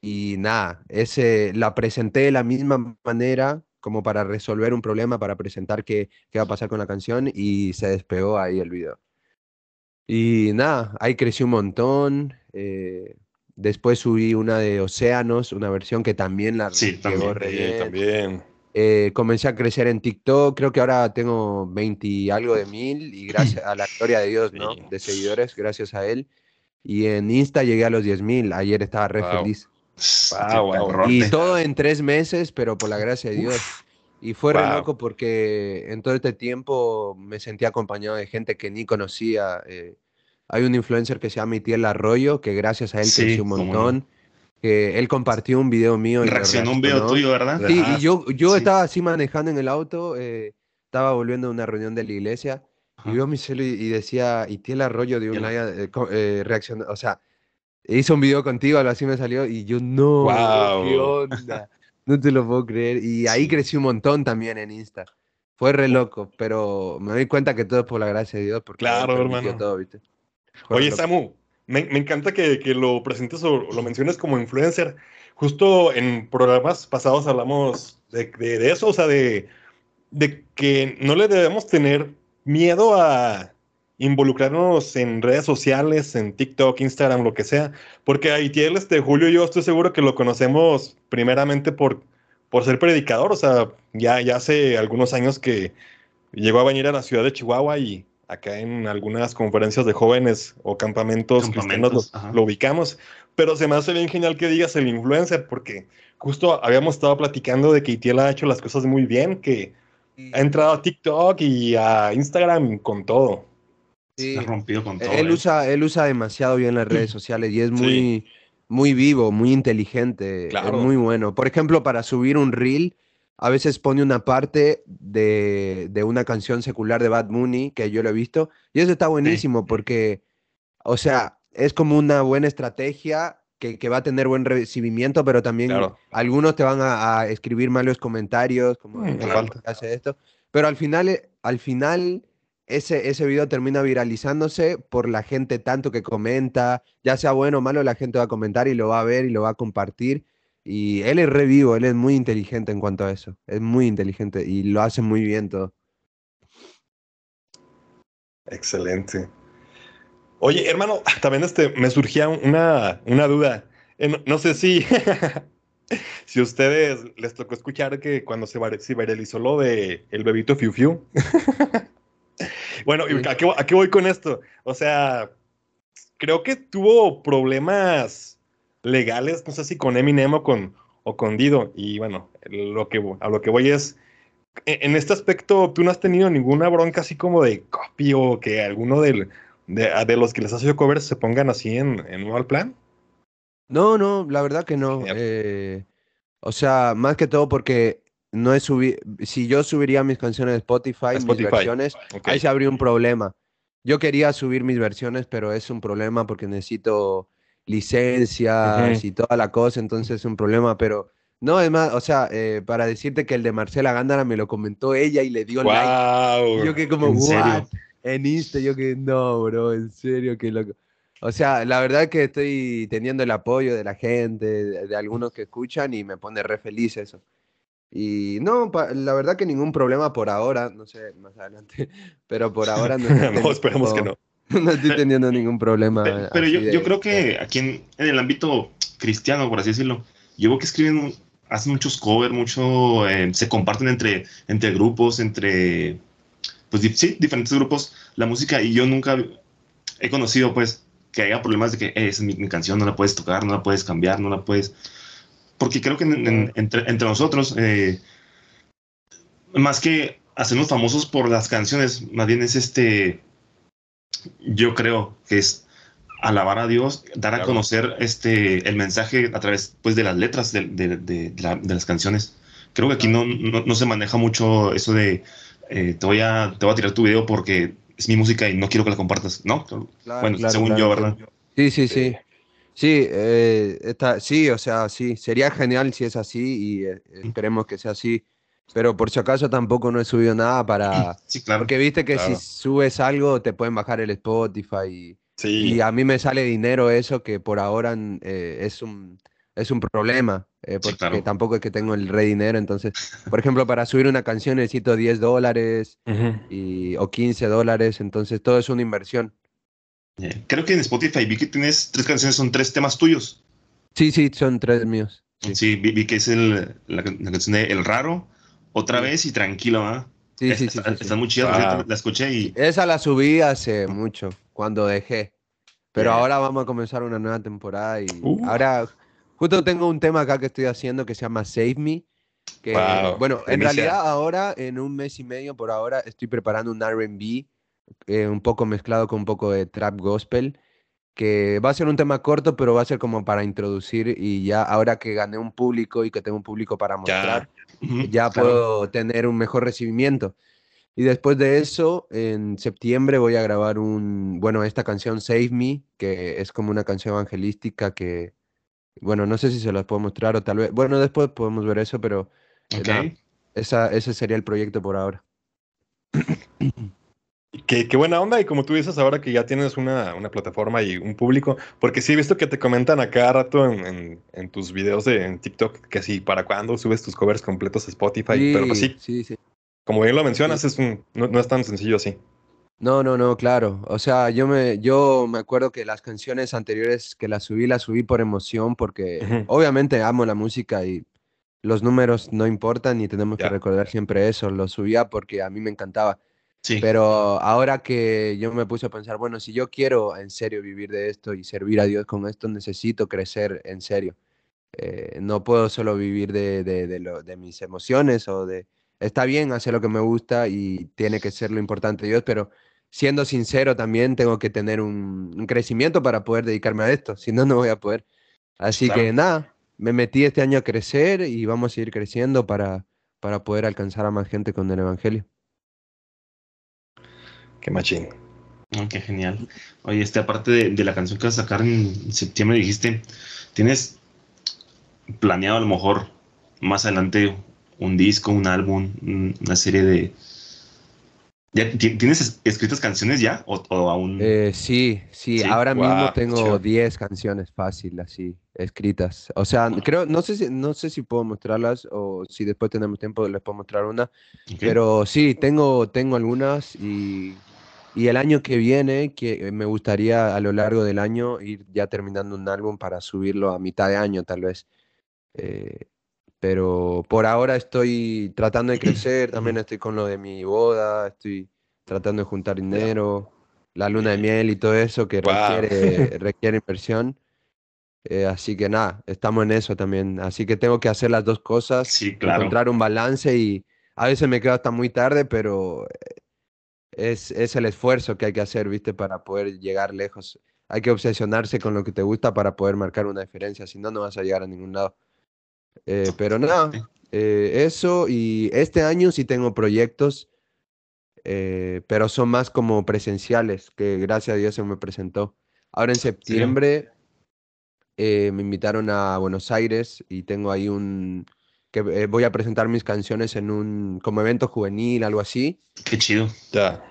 y, nada, ese, la presenté de la misma manera como para resolver un problema, para presentar qué, qué va a pasar con la canción y se despegó ahí el video. Y nada, ahí creció un montón. Eh, después subí una de Océanos, una versión que también la sí, también, también. Eh, comencé a crecer en TikTok, creo que ahora tengo 20 y algo de mil y gracias a la gloria de Dios, ¿no? De seguidores, gracias a él. Y en Insta llegué a los 10 mil, ayer estaba re feliz. y todo en tres meses, pero por la gracia de Dios. Y fue re loco porque en todo este tiempo me sentí acompañado de gente que ni conocía. Eh, hay un influencer que se llama Itiel Arroyo, que gracias a él creció un montón. Que él compartió un video mío. Y reaccionó un video tuyo, ¿verdad? Sí, y yo, yo estaba así manejando en el auto, eh, estaba volviendo a una reunión de la iglesia, y vio mi celo y, decía, Itiel Arroyo de un eh, eh, reaccionó, o sea, hizo un video contigo, algo así me salió, y yo, no, ¿qué onda? No te lo puedo creer. Y ahí crecí un montón también en Insta. Fue re loco, pero me doy cuenta que todo es por la gracia de Dios. Porque claro, hermano. Todo, ¿viste? Oye, Samu, me, me encanta que, que, lo presentes o lo menciones como influencer. Justo en programas pasados hablamos de, de, eso, o sea, de, de que no le debemos tener miedo a involucrarnos en redes sociales, en TikTok, Instagram, lo que sea, porque a Itiel, este Julio, yo estoy seguro que lo conocemos primeramente por, por ser predicador, o sea, ya, ya hace algunos años que llegó a venir a la ciudad de Chihuahua y acá en algunas conferencias de jóvenes o campamentos, cristianos lo, ubicamos, pero se me hace bien genial que digas el influencer, porque justo habíamos estado platicando de que Itiel ha hecho las cosas muy bien, que ha entrado a TikTok y a Instagram con todo. Sí. Se ha rompido con todo. Él, ¿eh? usa, él usa demasiado bien las redes sociales y es muy, muy vivo, muy inteligente, es muy bueno. Por ejemplo, para subir un reel, a veces pone una parte de, de, una canción secular de Bad Mooney, que yo lo he visto, y eso está buenísimo porque, o sea, es como una buena estrategia que, que va a tener buen recibimiento, pero también algunos te van a, escribir malos comentarios, como mm, hace esto, pero al final, al final ese, ese video termina viralizándose por la gente tanto que comenta, ya sea bueno o malo, la gente va a comentar y lo va a ver y lo va a compartir. Y él es revivo, él es muy inteligente en cuanto a eso, es muy inteligente y lo hace muy bien todo. Excelente. Oye, hermano, también este, me surgía una, una duda. Eh, no, sé si, si ustedes les tocó escuchar que cuando se, viralizó lo de el bebito Fiu Fiu. Bueno, ¿a qué, voy con esto? O sea, creo que tuvo problemas legales, no sé si con Eminem o con, o con Dido. Y bueno, lo que, a lo que voy es, e, en, este aspecto, ¿tú no has tenido ninguna bronca así como de copy o que alguno de, de, los que les has hecho covers se pongan así en, en mal plan? No, no, la verdad que no. Eh, o sea, más que todo porque no he subido, si yo subiría mis canciones de Spotify, mis versiones, ahí se habría un problema. Yo quería subir mis versiones, pero es un problema porque necesito licencias y toda la cosa, entonces es un problema, pero no, es más, o sea, eh, para decirte que el de Marcela Gándara me lo comentó ella y le dio like. yo que como, ¿En Serio? En Insta, yo que no, bro, en serio, que loco. O sea, la verdad que estoy teniendo el apoyo de la gente, de algunos que escuchan y me pone re feliz eso. Y no, la verdad que ningún problema por ahora, no sé, más adelante, pero por ahora no. no esperemos que no. No estoy teniendo ningún problema. Pero, yo, yo, creo que aquí en, el ámbito cristiano, por así decirlo, yo veo que escriben, hacen muchos covers, mucho, eh, se comparten entre, entre grupos, entre, pues sí, diferentes grupos, la música, y yo nunca he conocido, pues, que haya problemas de que es mi, mi canción, no la puedes tocar, no la puedes cambiar, no la puedes porque creo que entre, nosotros, eh, más que hacernos famosos por las canciones, más bien es este, yo creo que es alabar a Dios, dar a conocer este, el mensaje a través pues, de las letras de, las canciones. Creo que aquí no, no, se maneja mucho eso de eh, te, voy a, te voy a tirar tu video porque es mi música y no quiero que la compartas, ¿no? bueno, según yo, ¿verdad? Sí, sí, sí. Sí, eh, está, sí, o sea, sí, sería genial si es así y eh, esperemos que sea así. Pero por si acaso tampoco no he subido nada para... Sí, claro. Porque viste que si subes algo te pueden bajar el Spotify y, sí. y a mí me sale dinero eso que por ahora eh, es, un, es un problema. Porque tampoco es que tengo el re dinero. Entonces, por ejemplo, para subir una canción necesito 10 dólares y, o 15 dólares. Entonces, todo es una inversión. Creo que en Spotify vi que tienes tres canciones, son tres temas tuyos. Sí, sí, son tres míos. Sí, vi, que es el, la, canción de El Raro, otra vez y Tranquilo, ¿ah? Sí, sí, sí, Está muy chida, la escuché y... Esa la subí hace mucho, cuando dejé. Pero ahora vamos a comenzar una nueva temporada y uh. ahora justo tengo un tema acá que estoy haciendo que se llama Save Me. Que, bueno, en realidad ahora, en un mes y medio por ahora, estoy preparando un RB eh, un poco mezclado con un poco de trap gospel, que va a ser un tema corto, pero va a ser como para introducir y ya ahora que gané un público y que tengo un público para mostrar, ya, puedo tener un mejor recibimiento. Y después de eso, en septiembre voy a grabar un, bueno, esta canción Save Me, que es como una canción evangelística que, bueno, no sé si se las puedo mostrar o tal vez, bueno, después podemos ver eso, pero eh, esa, ese sería el proyecto por ahora. Qué, qué, buena onda, y como tú dices ahora que ya tienes una, una, plataforma y un público, porque sí he visto que te comentan a cada rato en, en, tus videos de en TikTok que sí, ¿para cuándo subes tus covers completos a Spotify? pero pues sí, sí, sí. Como bien lo mencionas, es un, no, es tan sencillo así. No, no, no, claro. O sea, yo me, yo me acuerdo que las canciones anteriores que las subí, las subí por emoción, porque obviamente amo la música y los números no importan y tenemos que recordar siempre eso. Lo subía porque a mí me encantaba. Sí. Pero ahora que yo me puse a pensar, bueno, si yo quiero en serio vivir de esto y servir a Dios con esto, necesito crecer en serio. Eh, no puedo solo vivir de, de, de, lo, de mis emociones o de, está bien hacer lo que me gusta y tiene que ser lo importante Dios, pero siendo sincero también tengo que tener un, crecimiento para poder dedicarme a esto, si no, no voy a poder. Así que nada, me metí este año a crecer y vamos a seguir creciendo para, para poder alcanzar a más gente con el Evangelio. Qué machín. Oh, qué genial. Oye, este, aparte de, de, la canción que vas a sacar en septiembre, dijiste, ¿tienes planeado a lo mejor más adelante un disco, un álbum, una serie de... ¿Ya ¿Tienes escritas canciones ya o, aún? Eh, sí, sí, ahora mismo tengo 10 canciones fácil, así, escritas. O sea, creo, no sé, si, no sé si puedo mostrarlas o si después tenemos tiempo les puedo mostrar una, pero sí, tengo, tengo algunas y, y, el año que viene, que me gustaría a lo largo del año ir ya terminando un álbum para subirlo a mitad de año tal vez. Eh, pero por ahora estoy tratando de crecer, también estoy con lo de mi boda, estoy tratando de juntar dinero, la luna de miel y todo eso que requiere, requiere inversión. Eh, así que nada, estamos en eso también. Así que tengo que hacer las dos cosas, encontrar un balance y a veces me quedo hasta muy tarde, pero eh, es, es el esfuerzo que hay que hacer, ¿viste? Para poder llegar lejos. Hay que obsesionarse con lo que te gusta para poder marcar una diferencia, si no, no vas a llegar a ningún lado. Eh, pero nada, eh, eso y este año sí tengo proyectos, eh, pero son más como presenciales, que gracias a Dios se me presentó. Ahora en septiembre me invitaron a Buenos Aires y tengo ahí un, que voy a presentar mis canciones en un como evento juvenil, algo así. Qué chido.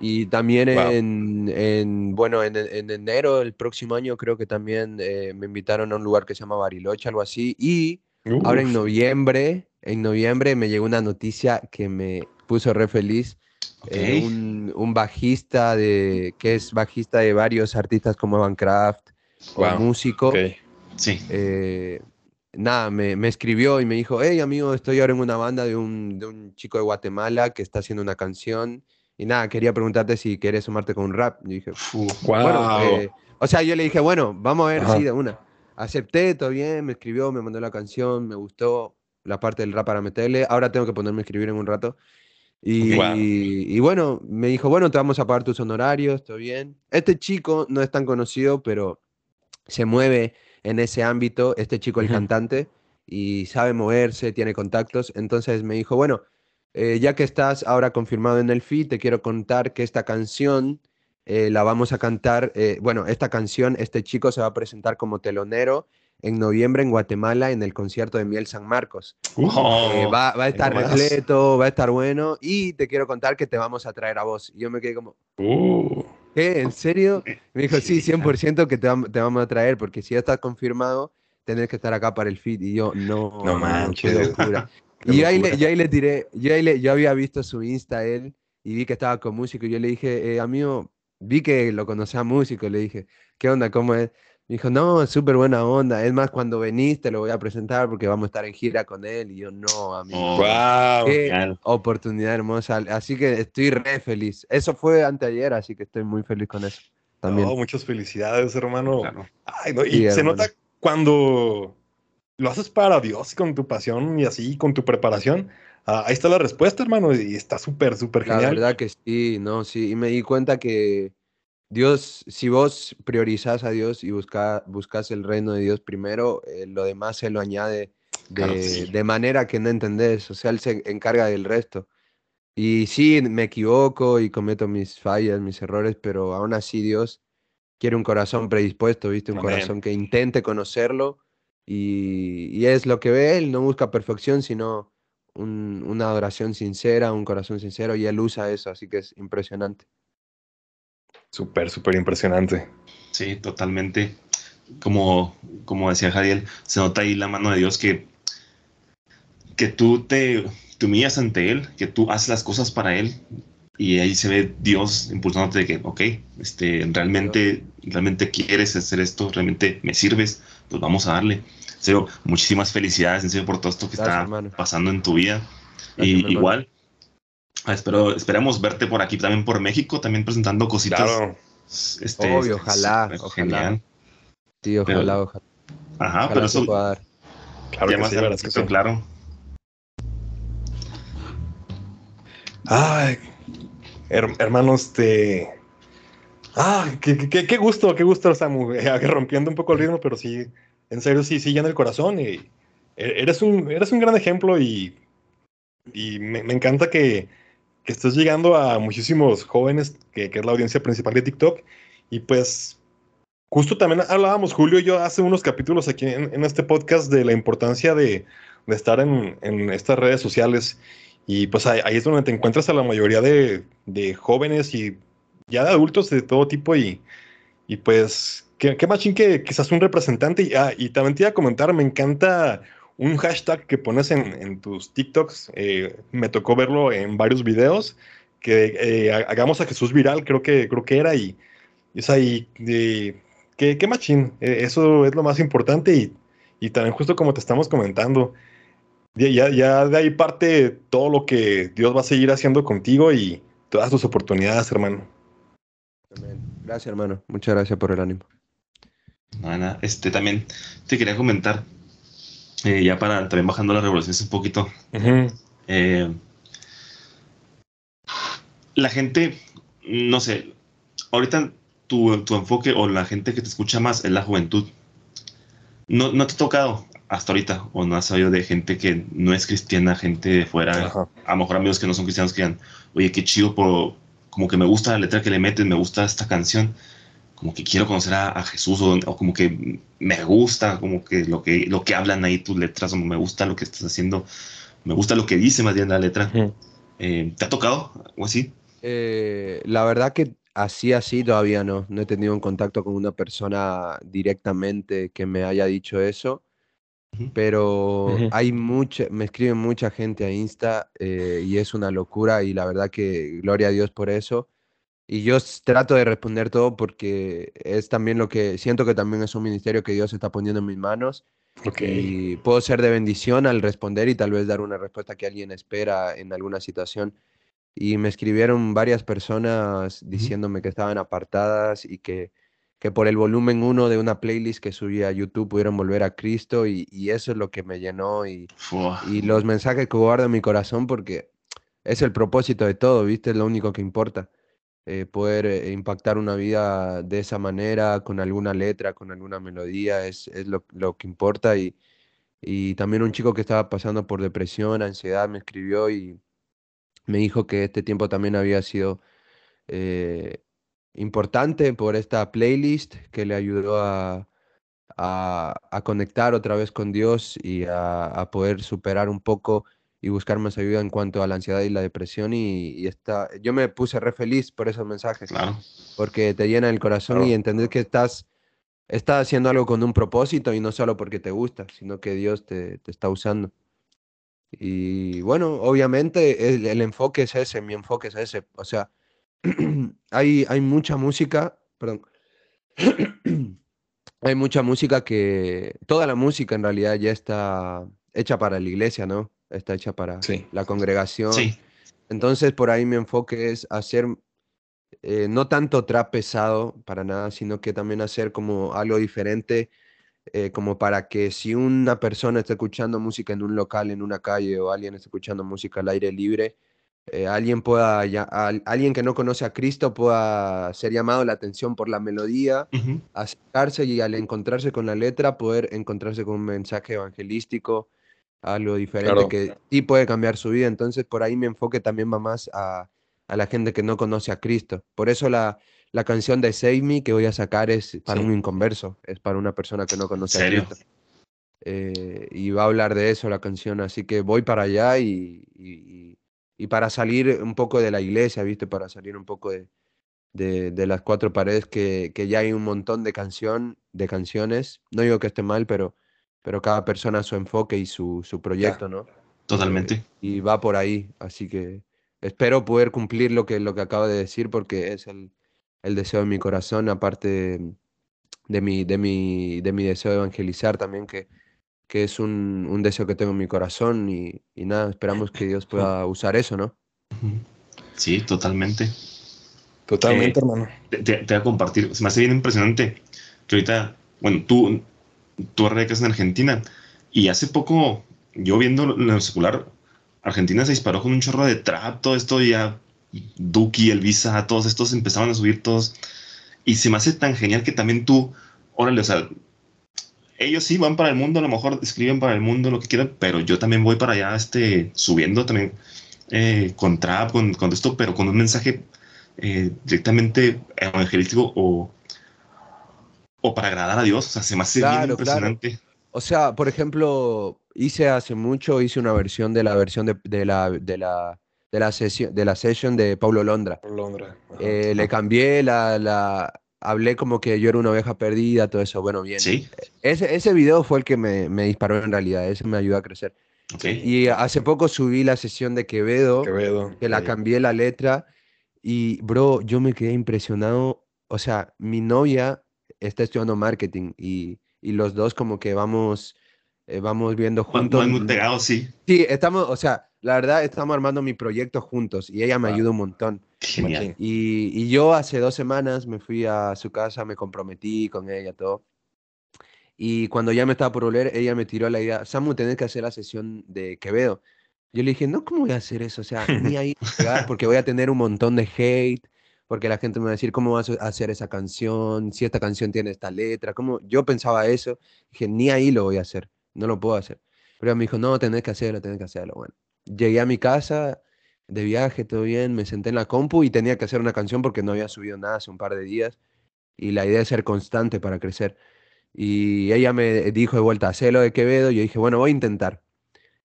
Y también en, en, bueno, en, en, enero del próximo año creo que también me invitaron a un lugar que se llama Bariloche, algo así. Y Ahora en noviembre, en noviembre me llegó una noticia que me puso re feliz. Eh, un, bajista de que es bajista de varios artistas como Van Craft o músico. Sí. Eh, nada, me, me, escribió y me dijo, hey amigo, estoy ahora en una banda de un, de un, chico de Guatemala que está haciendo una canción. Y nada, quería preguntarte si quieres sumarte con un rap. Y dije, wow. Eh", o sea, yo le dije, bueno, vamos a ver, si de una acepté, todo bien, me escribió, me mandó la canción, me gustó la parte del rap para meterle. Ahora tengo que ponerme a escribir en un rato. Y, y, bueno, me dijo, bueno, te vamos a pagar tus honorarios, todo bien. Este chico no es tan conocido, pero se mueve en ese ámbito, este chico el cantante, y sabe moverse, tiene contactos. Entonces me dijo, bueno, eh, ya que estás ahora confirmado en el feed, te quiero contar que esta canción eh, la vamos a cantar, eh, bueno, esta canción, este chico se va a presentar como telonero en noviembre en Guatemala en el concierto de Miel San Marcos. Eh, va, a estar repleto, va a estar bueno y te quiero contar que te vamos a traer a vos. Y yo me quedé como, uh. ¿qué? ¿En serio? Me dijo, sí, 100% que te, te, vamos a traer porque si ya está confirmado, tenés que estar acá para el feed. Y yo, no, no manches. y ahí, le, yo ahí le tiré, yo, ahí le, yo había visto su Insta él y vi que estaba con músico y yo le dije, amigo, vi que lo conocía músico, le dije, ¿qué onda? ¿Cómo es? Me dijo, no, es súper buena onda. Es más, cuando venís te lo voy a presentar porque vamos a estar en gira con él. Y yo, no, amigo. wow, oh, qué oportunidad hermosa. Así que estoy re feliz. Eso fue anteayer, así que estoy muy feliz con eso. También. Oh, muchas felicidades, hermano. Ay, no, y se nota cuando lo haces para Dios con tu pasión y así, con tu preparación ah, ahí está la respuesta, hermano, y está súper, súper genial. La verdad que sí, no, sí, y me di cuenta que Dios, si vos priorizás a Dios y busca, buscas el reino de Dios primero, eh, lo demás se lo añade de, de, manera que no entendés, o sea, Él se encarga del resto. Y sí, me equivoco y cometo mis fallas, mis errores, pero aún así Dios quiere un corazón predispuesto, ¿viste? Un corazón que intente conocerlo y, es lo que ve Él, no busca perfección, sino una adoración sincera, un corazón sincero y Él usa eso, así que es impresionante. Súper, súper impresionante. Sí, totalmente. Como, como decía Jadiel, se nota ahí la mano de Dios que, que tú te, te humillas ante Él, que tú haces las cosas para Él y ahí se ve Dios impulsándote de que, ok, este, realmente, realmente quieres hacer esto, realmente me sirves, pues vamos a darle. En muchísimas felicidades, en serio, por todo esto que está pasando en tu vida. y igual, ah, espero, esperamos verte por aquí, también por México, también presentando cositas. Claro. Este, Obvio, ojalá, ojalá. Genial. Sí, ojalá, ojalá. Ajá, pero eso... Claro, que sí, claro. Ay, hermanos, este. Ah, qué, qué, gusto, qué gusto, Samu. Rompiendo un poco el ritmo, pero sí, en serio, sí, sí, en el corazón. Y e, eres, un, eres un gran ejemplo y, y me, encanta que, que, estés llegando a muchísimos jóvenes, que, que, es la audiencia principal de TikTok. Y pues, justo también hablábamos, Julio y yo, hace unos capítulos aquí en, este podcast de la importancia de, de estar en, en estas redes sociales. Y pues ahí, es donde te encuentras a la mayoría de, jóvenes y ya de adultos de todo tipo y, y pues qué, qué machín que quizás un representante. Y, ah, y también te iba a comentar, me encanta un hashtag que pones en, tus TikToks. Eh, me tocó verlo en varios videos. Que eh, hagamos a Jesús viral, creo que, creo que era. Y, es ahí, qué, qué machín. Eh, eso es lo más importante. Y, y también justo como te estamos comentando, ya, ya de ahí parte todo lo que Dios va a seguir haciendo contigo y todas tus oportunidades, hermano. Gracias, hermano. Muchas gracias por el ánimo. Nada, este también te quería comentar, eh, ya para también bajando las revoluciones un poquito. Eh, la gente, no sé, ahorita tu, tu, enfoque o la gente que te escucha más es la juventud. No, no te ha tocado hasta ahorita, o no has sabido de gente que no es cristiana, gente de fuera, a lo mejor amigos que no son cristianos que digan, oye, qué chido, por, como que me gusta la letra que le metes, me gusta esta canción, como que quiero conocer a, Jesús, o, como que me gusta, como que lo, que lo que hablan ahí tus letras, o me gusta lo que estás haciendo, me gusta lo que dice más bien la letra. Eh, ¿Te ha tocado o así? Eh, la verdad que así, así todavía no, no he tenido un contacto con una persona directamente que me haya dicho eso pero hay mucha, me escribe mucha gente a Insta eh, y es una locura y la verdad que gloria a Dios por eso. Y yo trato de responder todo porque es también lo que siento que también es un ministerio que Dios está poniendo en mis manos. Y puedo ser de bendición al responder y tal vez dar una respuesta que alguien espera en alguna situación. Y me escribieron varias personas diciéndome que estaban apartadas y que que por el volumen 1 de una playlist que subí a YouTube pudieron volver a Cristo y, eso es lo que me llenó y, y, los mensajes que guardo en mi corazón porque es el propósito de todo, ¿viste? Es lo único que importa. Eh, poder eh, impactar una vida de esa manera, con alguna letra, con alguna melodía, es, es lo, lo, que importa. Y, y también un chico que estaba pasando por depresión, ansiedad, me escribió y me dijo que este tiempo también había sido... Eh, importante por esta playlist que le ayudó a, a, conectar otra vez con Dios y a, poder superar un poco y buscar más ayuda en cuanto a la ansiedad y la depresión. Y, está, yo me puse re feliz por esos mensajes, porque te llena el corazón y entender que estás, estás haciendo algo con un propósito y no solo porque te gusta, sino que Dios te, te está usando. Y bueno, obviamente el, el, enfoque es ese, mi enfoque es ese. O sea, hay, hay mucha música, perdón. hay mucha música que, toda la música en realidad ya está hecha para la iglesia, ¿no? Está hecha para la congregación. Entonces, por ahí mi enfoque es hacer, eh, no tanto trap pesado para nada, sino que también hacer como algo diferente eh, como para que si una persona está escuchando música en un local, en una calle, o alguien está escuchando música al aire libre, eh, alguien pueda, ya, alguien que no conoce a Cristo pueda ser llamado la atención por la melodía, acercarse y al encontrarse con la letra poder encontrarse con un mensaje evangelístico, algo diferente que sí puede cambiar su vida. Entonces por ahí mi enfoque también va más a, a la gente que no conoce a Cristo. Por eso la, la canción de Save Me que voy a sacar es para un inconverso, es para una persona que no conoce a Cristo. Eh, y va a hablar de eso la canción, así que voy para allá y, y, para salir un poco de la iglesia, ¿viste? Para salir un poco de, de, las cuatro paredes, que, que, ya hay un montón de, canción, de canciones. No digo que esté mal, pero, pero cada persona su enfoque y su, su proyecto, ¿no? Totalmente. Eh, y va por ahí, así que espero poder cumplir lo que, lo que acabo de decir porque es el, el deseo de mi corazón, aparte de mi, de mi, de mi deseo de evangelizar también, que, que es un, un, deseo que tengo en mi corazón y, y, nada, esperamos que Dios pueda usar eso, ¿no? Sí, totalmente. Totalmente, eh, hermano. Te, te, voy a compartir, se me hace bien impresionante que ahorita, bueno, tú, tú radicas en Argentina y hace poco, yo viendo lo secular, Argentina se disparó con un chorro de trap, todo esto ya Duki, Elvisa, todos estos empezaban a subir todos. Y se me hace tan genial que también tú, órale, o sea, ellos sí van para el mundo, a lo mejor escriben para el mundo lo que quieran, pero yo también voy para allá este, subiendo también eh, con trap, con, con, esto, pero con un mensaje eh, directamente evangelístico o, o para agradar a Dios. O sea, se me hace bien impresionante. O sea, por ejemplo, hice hace mucho, hice una versión de la versión de, de la, de la de la, sesión, de la session de Pablo Londra. Londra. Eh, le cambié la, la, Hablé como que yo era una oveja perdida, todo eso. Bueno, bien. Sí. Ese, ese video fue el que me, me disparó en realidad. Ese me ayudó a crecer. Y hace poco subí la sesión de Quevedo, Quevedo que la cambié la letra. Y, bro, yo me quedé impresionado. O sea, mi novia está estudiando marketing y, y los dos como que vamos, eh, vamos viendo juntos. Muy pegados, sí. Sí, estamos, o sea, la verdad, estamos armando mi proyecto juntos y ella me ayuda un montón. Y, yo hace dos semanas me fui a su casa, me comprometí con ella, todo. Y cuando ya me estaba por volver, ella me tiró la idea, Samu, tenés que hacer la sesión de Quevedo. Yo le dije, no, ¿cómo voy a hacer eso? O sea, ni ahí, porque voy a tener un montón de hate, porque la gente me va a decir, ¿cómo vas a hacer esa canción? Si esta canción tiene esta letra, ¿cómo? Yo pensaba eso, dije, ni ahí lo voy a hacer, no lo puedo hacer. Pero me dijo, no, tenés que hacerlo, tenés que hacerlo. Bueno, llegué a mi casa de viaje, todo bien, me senté en la compu y tenía que hacer una canción porque no había subido nada hace un par de días y la idea es ser constante para crecer. Y ella me dijo de vuelta, lo de Quevedo, yo dije, bueno, voy a intentar.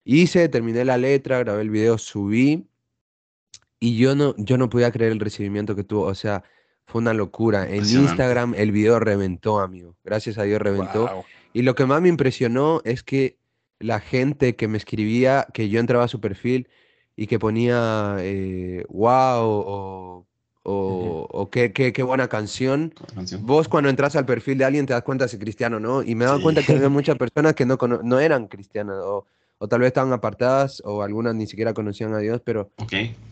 Hice, terminé la letra, grabé el video, subí y yo no, yo no podía creer el recibimiento que tuvo, o sea, fue una locura. En Instagram el video reventó, amigo. Gracias a Dios reventó. Y lo que más me impresionó es que la gente que me escribía, que yo entraba a su perfil y que ponía eh, wow o, o, qué, qué, qué, buena canción. Vos cuando entras al perfil de alguien te das cuenta si es cristiano no. Y me he dado cuenta que había muchas personas que no, no eran cristianas o, o, tal vez estaban apartadas o algunas ni siquiera conocían a Dios, pero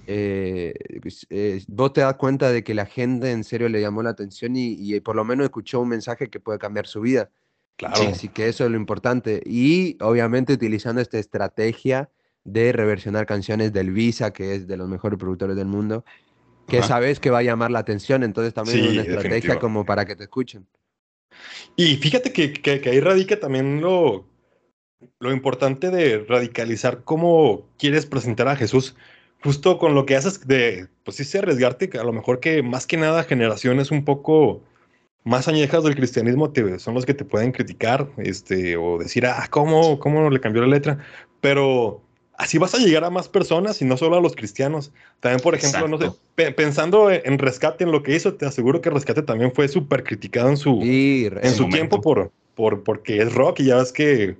eh, pues, eh, vos te das cuenta de que la gente en serio le llamó la atención y, y por lo menos escuchó un mensaje que puede cambiar su vida. Claro. Así que eso es lo importante. Y obviamente utilizando esta estrategia de reversionar canciones del Visa, que es de los mejores productores del mundo, que sabes que va a llamar la atención, entonces también es una estrategia como para que te escuchen. Y fíjate que, que, ahí radica también lo, lo importante de radicalizar cómo quieres presentar a Jesús, justo con lo que haces de, pues sí, arriesgarte, que a lo mejor que más que nada generaciones un poco más añejas del cristianismo son los que te pueden criticar este, o decir, ah, ¿cómo, ¿cómo le cambió la letra? Pero así vas a llegar a más personas y no solo a los cristianos. También, por ejemplo, no sé, pensando en Rescate, en lo que hizo, te aseguro que Rescate también fue súper criticado en su, en su tiempo por, por, porque es rock y ya ves que,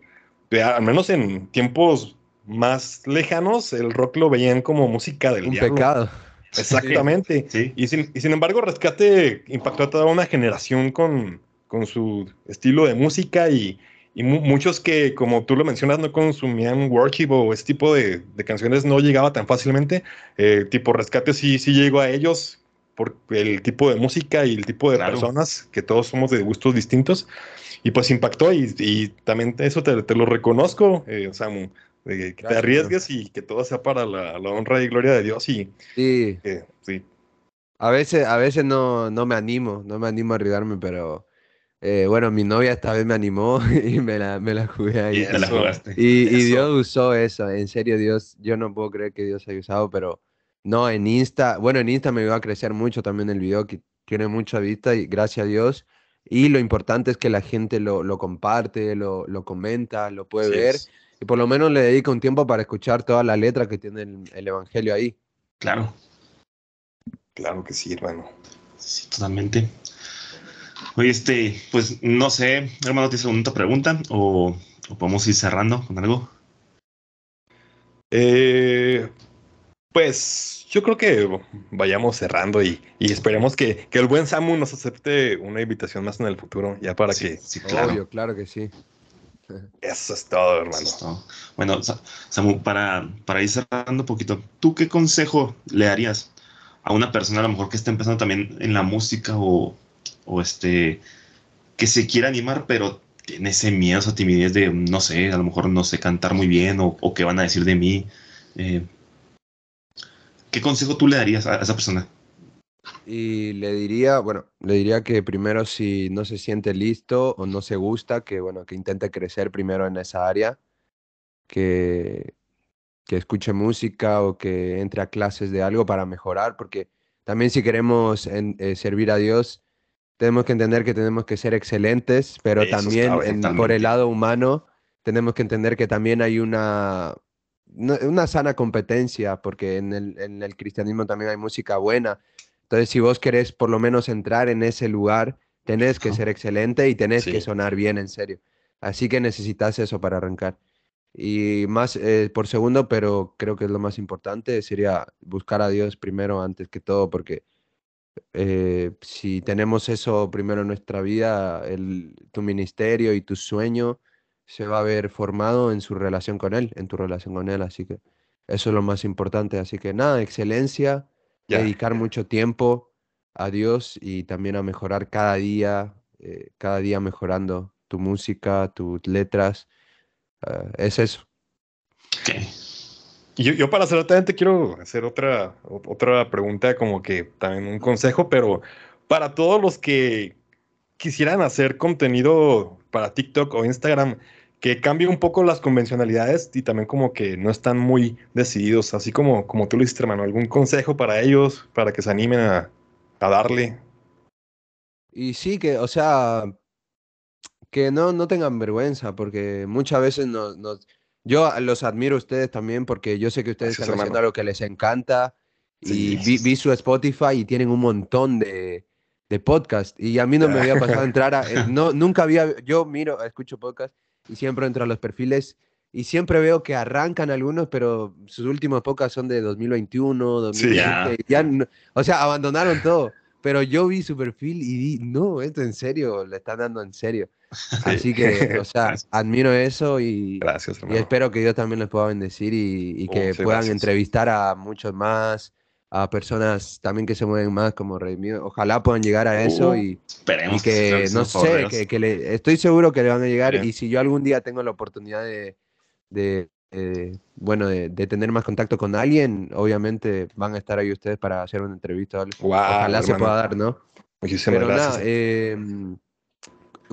al menos en tiempos más lejanos, el rock lo veían como música del Un pecado. Exactamente. Y, sin, embargo, Rescate impactó a toda una generación con, con su estilo de música y, muchos que, como tú lo mencionas, no consumían worship o este tipo de, canciones no llegaba tan fácilmente. Eh, tipo Rescate sí, sí llegó a ellos por el tipo de música y el tipo de personas, que todos somos de gustos distintos. Y pues impactó y, también eso te, lo reconozco, eh, Samu, que te arriesgues y que todo sea para la, honra y gloria de Dios. Y, sí. sí. A veces, a veces no, no me animo, no me animo a arriesgarme, pero eh, bueno, mi novia esta vez me animó y me la, me la jugué ahí. Y, y, Dios usó eso, en serio, Dios, yo no puedo creer que Dios haya usado, pero no, en Insta, bueno, en Insta me iba a crecer mucho también el video, que tiene mucha vista y gracias a Dios. Y lo importante es que la gente lo, lo comparte, lo, lo, comenta, lo puede ver. Y por lo menos le dedica un tiempo para escuchar toda la letra que tiene el, el Evangelio ahí. Claro. Claro que sí, hermano. Sí, totalmente. Oye, este, pues no sé, hermano, ¿tienes alguna pregunta o, podemos ir cerrando con algo? Eh, pues yo creo que vayamos cerrando y, esperemos que, el buen Samu nos acepte una invitación más en el futuro, ya para que... Sí, claro. claro que sí. Eso es todo, hermano. Bueno, Samu, para, para ir cerrando un poquito, ¿tú qué consejo le darías a una persona a lo mejor que está empezando también en la música o, o este, que se quiera animar, pero tiene ese miedo, esa timidez de, no sé, a lo mejor no sé cantar muy bien o, o qué van a decir de mí. Eh, ¿Qué consejo tú le darías a esa persona? Y le diría, bueno, le diría que primero si no se siente listo o no se gusta, que bueno, que intente crecer primero en esa área, que, que escuche música o que entre a clases de algo para mejorar, porque también si queremos eh, servir a Dios, tenemos que entender que tenemos que ser excelentes, pero también por el lado humano tenemos que entender que también hay una, una sana competencia, porque en el, en el cristianismo también hay música buena. Entonces, si vos querés por lo menos entrar en ese lugar, tenés que ser excelente y tenés que sonar bien, en serio. Así que necesitas eso para arrancar. Y más eh, por segundo, pero creo que es lo más importante, sería buscar a Dios primero antes que todo, porque eh, si tenemos eso primero en nuestra vida, el, tu ministerio y tu sueño se va a ver formado en su relación con Él, en tu relación con Él. Así que eso es lo más importante. Así que nada, excelencia, dedicar mucho tiempo a Dios y también a mejorar cada día, eh, cada día mejorando tu música, tus letras. Ah, es eso. Yo, yo para te quiero hacer otra, otra pregunta, como que también un consejo, pero para todos los que quisieran hacer contenido para TikTok o Instagram, que cambie un poco las convencionalidades y también como que no están muy decididos, así como, como tú lo hiciste, hermano, ¿algún consejo para ellos, para que se animen a, a darle? Y sí, que, o sea, que no, no tengan vergüenza, porque muchas veces nos yo los admiro a ustedes también porque yo sé que ustedes están haciendo algo que les encanta y vi, su Spotify y tienen un montón de, de podcast y a mí no me había pasado entrar a... Eh, no, nunca había... Yo miro, escucho podcast y siempre entro a los perfiles y siempre veo que arrancan algunos, pero sus últimos podcasts son de 2021, 2020. ya. o sea, abandonaron todo. Pero yo vi su perfil y vi, no, esto en serio, le están dando en serio. Así que, o sea, admiro eso y, y espero que Dios también les pueda bendecir y, oh, que puedan entrevistar a muchos más, a personas también que se mueven más como Mío. Ojalá puedan llegar a eso uh, y, que, no sé, que, le, estoy seguro que le van a llegar y si yo algún día tengo la oportunidad de, de eh, bueno, de, tener más contacto con alguien, obviamente van a estar ahí ustedes para hacer una entrevista. Ojalá se pueda dar, ¿no? Muchísimas gracias. Em,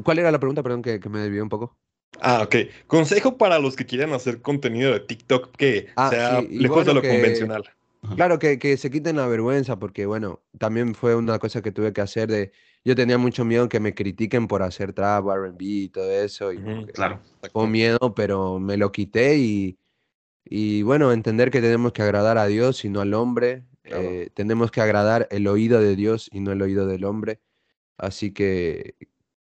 ¿Cuál era la pregunta? Perdón, que, me desvió un poco. Ah, ok. Consejo para los que quieran hacer contenido de TikTok que ah, sea lejos de lo convencional. Claro, que, que, se quiten la vergüenza, porque bueno, también fue una cosa que tuve que hacer de... Yo tenía mucho miedo que me critiquen por hacer trap, RB y todo eso. Y claro. Fue miedo, pero me lo quité y, y bueno, entender que tenemos que agradar a Dios y no al hombre. Eh, tenemos que agradar el oído de Dios y no el oído del hombre. Así que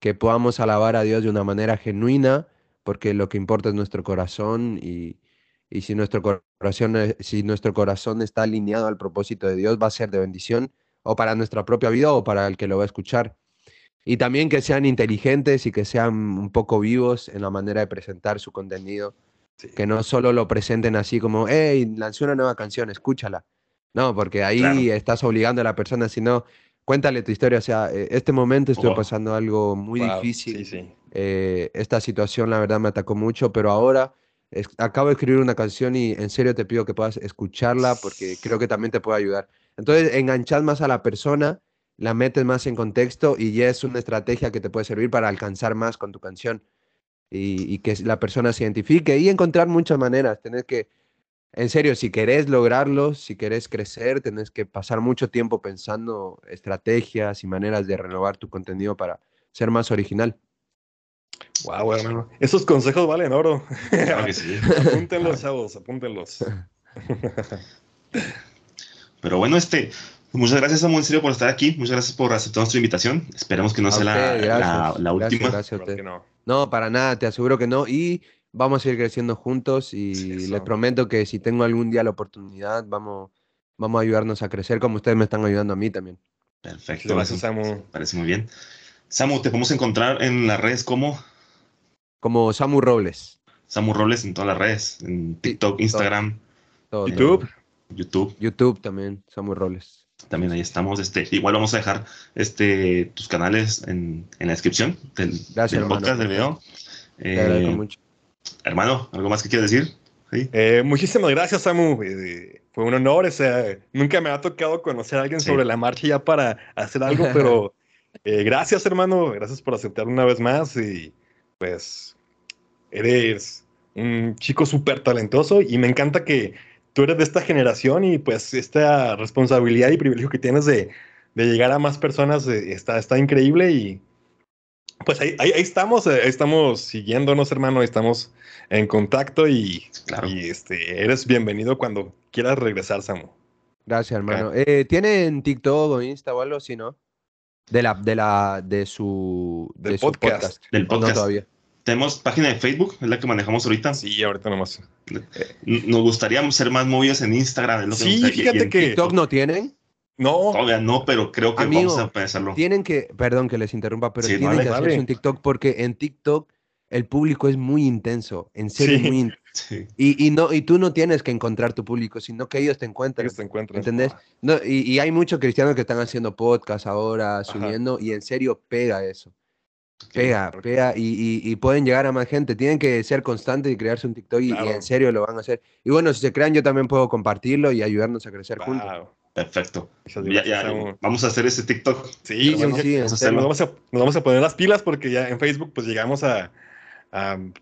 que podamos alabar a Dios de una manera genuina, porque lo que importa es nuestro corazón y, y si, nuestro corazón, si nuestro corazón está alineado al propósito de Dios, va a ser de bendición o para nuestra propia vida o para el que lo va a escuchar. Y también que sean inteligentes y que sean un poco vivos en la manera de presentar su contenido. Que no solo lo presenten así como, hey, lancé una nueva canción, escúchala. No, porque ahí estás obligando a la persona, si no, cuéntale tu historia. O sea, eh, este momento estoy pasando algo muy difícil. Eh, esta situación, la verdad, me atacó mucho, pero ahora acabo de escribir una canción y en serio te pido que puedas escucharla porque creo que también te puede ayudar. Entonces, enganchas más a la persona, la metes más en contexto y ya es una estrategia que te puede servir para alcanzar más con tu canción y, y que la persona se identifique y encontrar muchas maneras. Tener que en serio, si querés lograrlo, si querés crecer, tenés que pasar mucho tiempo pensando estrategias y maneras de renovar tu contenido para ser más original. Wow, hermano. Esos consejos valen oro. Claro que sí. apúntenlos, chavos, apúntenlos. Pero bueno, este, muchas gracias, Samuel, en serio, por estar aquí. Muchas gracias por aceptar nuestra invitación. Esperemos que no sea la, la, última. Gracias, no. no, para nada, te aseguro que no. Y vamos a ir creciendo juntos y les prometo que si tengo algún día la oportunidad, vamos, vamos a ayudarnos a crecer como ustedes me están ayudando a mí también. Perfecto. Gracias, Samu. Parece muy bien. Samu, te podemos encontrar en las redes como... Como Samu Robles. Samu Robles en todas las redes, en TikTok, Instagram, YouTube. YouTube. YouTube también, Samu Robles. También ahí estamos. Este, igual vamos a dejar este, tus canales en, en la descripción del, podcast, del video. Eh, mucho. Hermano, ¿algo más que quieras decir? Eh, muchísimas gracias, Samu. Eh, fue un honor. O sea, nunca me ha tocado conocer a alguien sobre la marcha ya para hacer algo, pero eh, gracias, hermano. Gracias por aceptar una vez más. Y pues, eres un chico súper talentoso y me encanta que tú eres de esta generación y pues esta responsabilidad y privilegio que tienes de, de llegar a más personas está, está increíble y pues ahí, ahí, estamos, ahí estamos siguiéndonos, hermano, estamos en contacto y, y este, eres bienvenido cuando quieras regresar, Samu. Gracias, hermano. Eh, ¿Tienen TikTok o Insta o algo así, no? De la, de la, de su, Del podcast. Del podcast. todavía. Tenemos página de Facebook, es la que manejamos ahorita. Sí, ahorita nomás. Nos gustaría ser más movidos en Instagram. sí, fíjate que. ¿TikTok no tienen? No. Todavía no, pero creo que vamos a pensarlo. Tienen que, perdón que les interrumpa, pero tienen que hacerse un TikTok porque en TikTok el público es muy intenso, en serio muy intenso. Y, y, no, y tú no tienes que encontrar tu público, sino que ellos te encuentran. Ellos te encuentran. ¿Entendés? No, y, y, hay muchos cristianos que están haciendo podcast ahora, subiendo, y en serio pega eso. Pega, pega, y, y, pueden llegar a más gente. Tienen que ser constantes y crearse un TikTok, y, en serio lo van a hacer. Y bueno, si se crean, yo también puedo compartirlo y ayudarnos a crecer juntos. Perfecto. vamos a hacer ese TikTok. Sí, nos, vamos a, poner las pilas porque ya en Facebook pues llegamos a,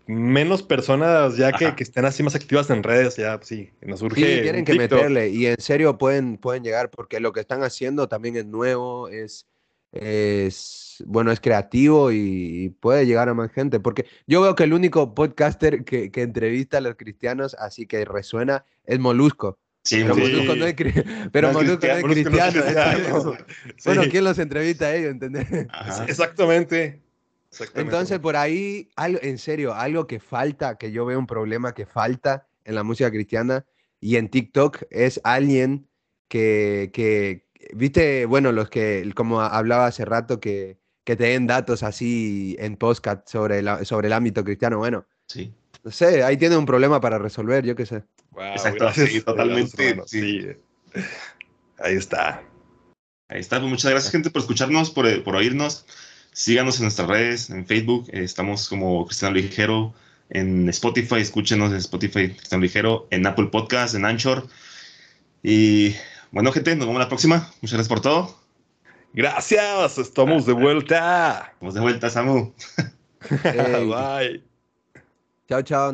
menos personas ya que, estén así más activas en redes. Ya, sí, nos urge. Sí, tienen que meterle y en serio pueden, pueden llegar porque lo que están haciendo también es nuevo, es, es bueno, es creativo y, puede llegar a más gente. Porque yo veo que el único podcaster que, que entrevista a los cristianos, así que resuena, es Molusco. Sí, pero Molusco no es, pero no es cristiano. Bueno, ¿quién los entrevista a ellos? ¿Entendés? Exactamente. Entonces, por ahí, algo, en serio, algo que falta, que yo veo un problema que falta en la música cristiana y en TikTok es alguien que, que viste, bueno, los que, como hablaba hace rato, que, que te den datos así en podcast sobre, sobre el ámbito cristiano, bueno. Sí. No sé, ahí tiene un problema para resolver, yo qué sé. Exacto, sí, totalmente. sí. Ahí está. Ahí está. Pues muchas gracias, gente, por escucharnos, por, por oírnos. Síganos en nuestras redes, en Facebook. estamos como Cristiano Ligero. En Spotify, escúchenos en Spotify, Cristiano Ligero. En Apple Podcast, en Anchor. Y bueno, gente, nos vemos la próxima. Muchas gracias por todo. Gracias, estamos de vuelta. Estamos de vuelta, Samu. Bye. Chao, chao.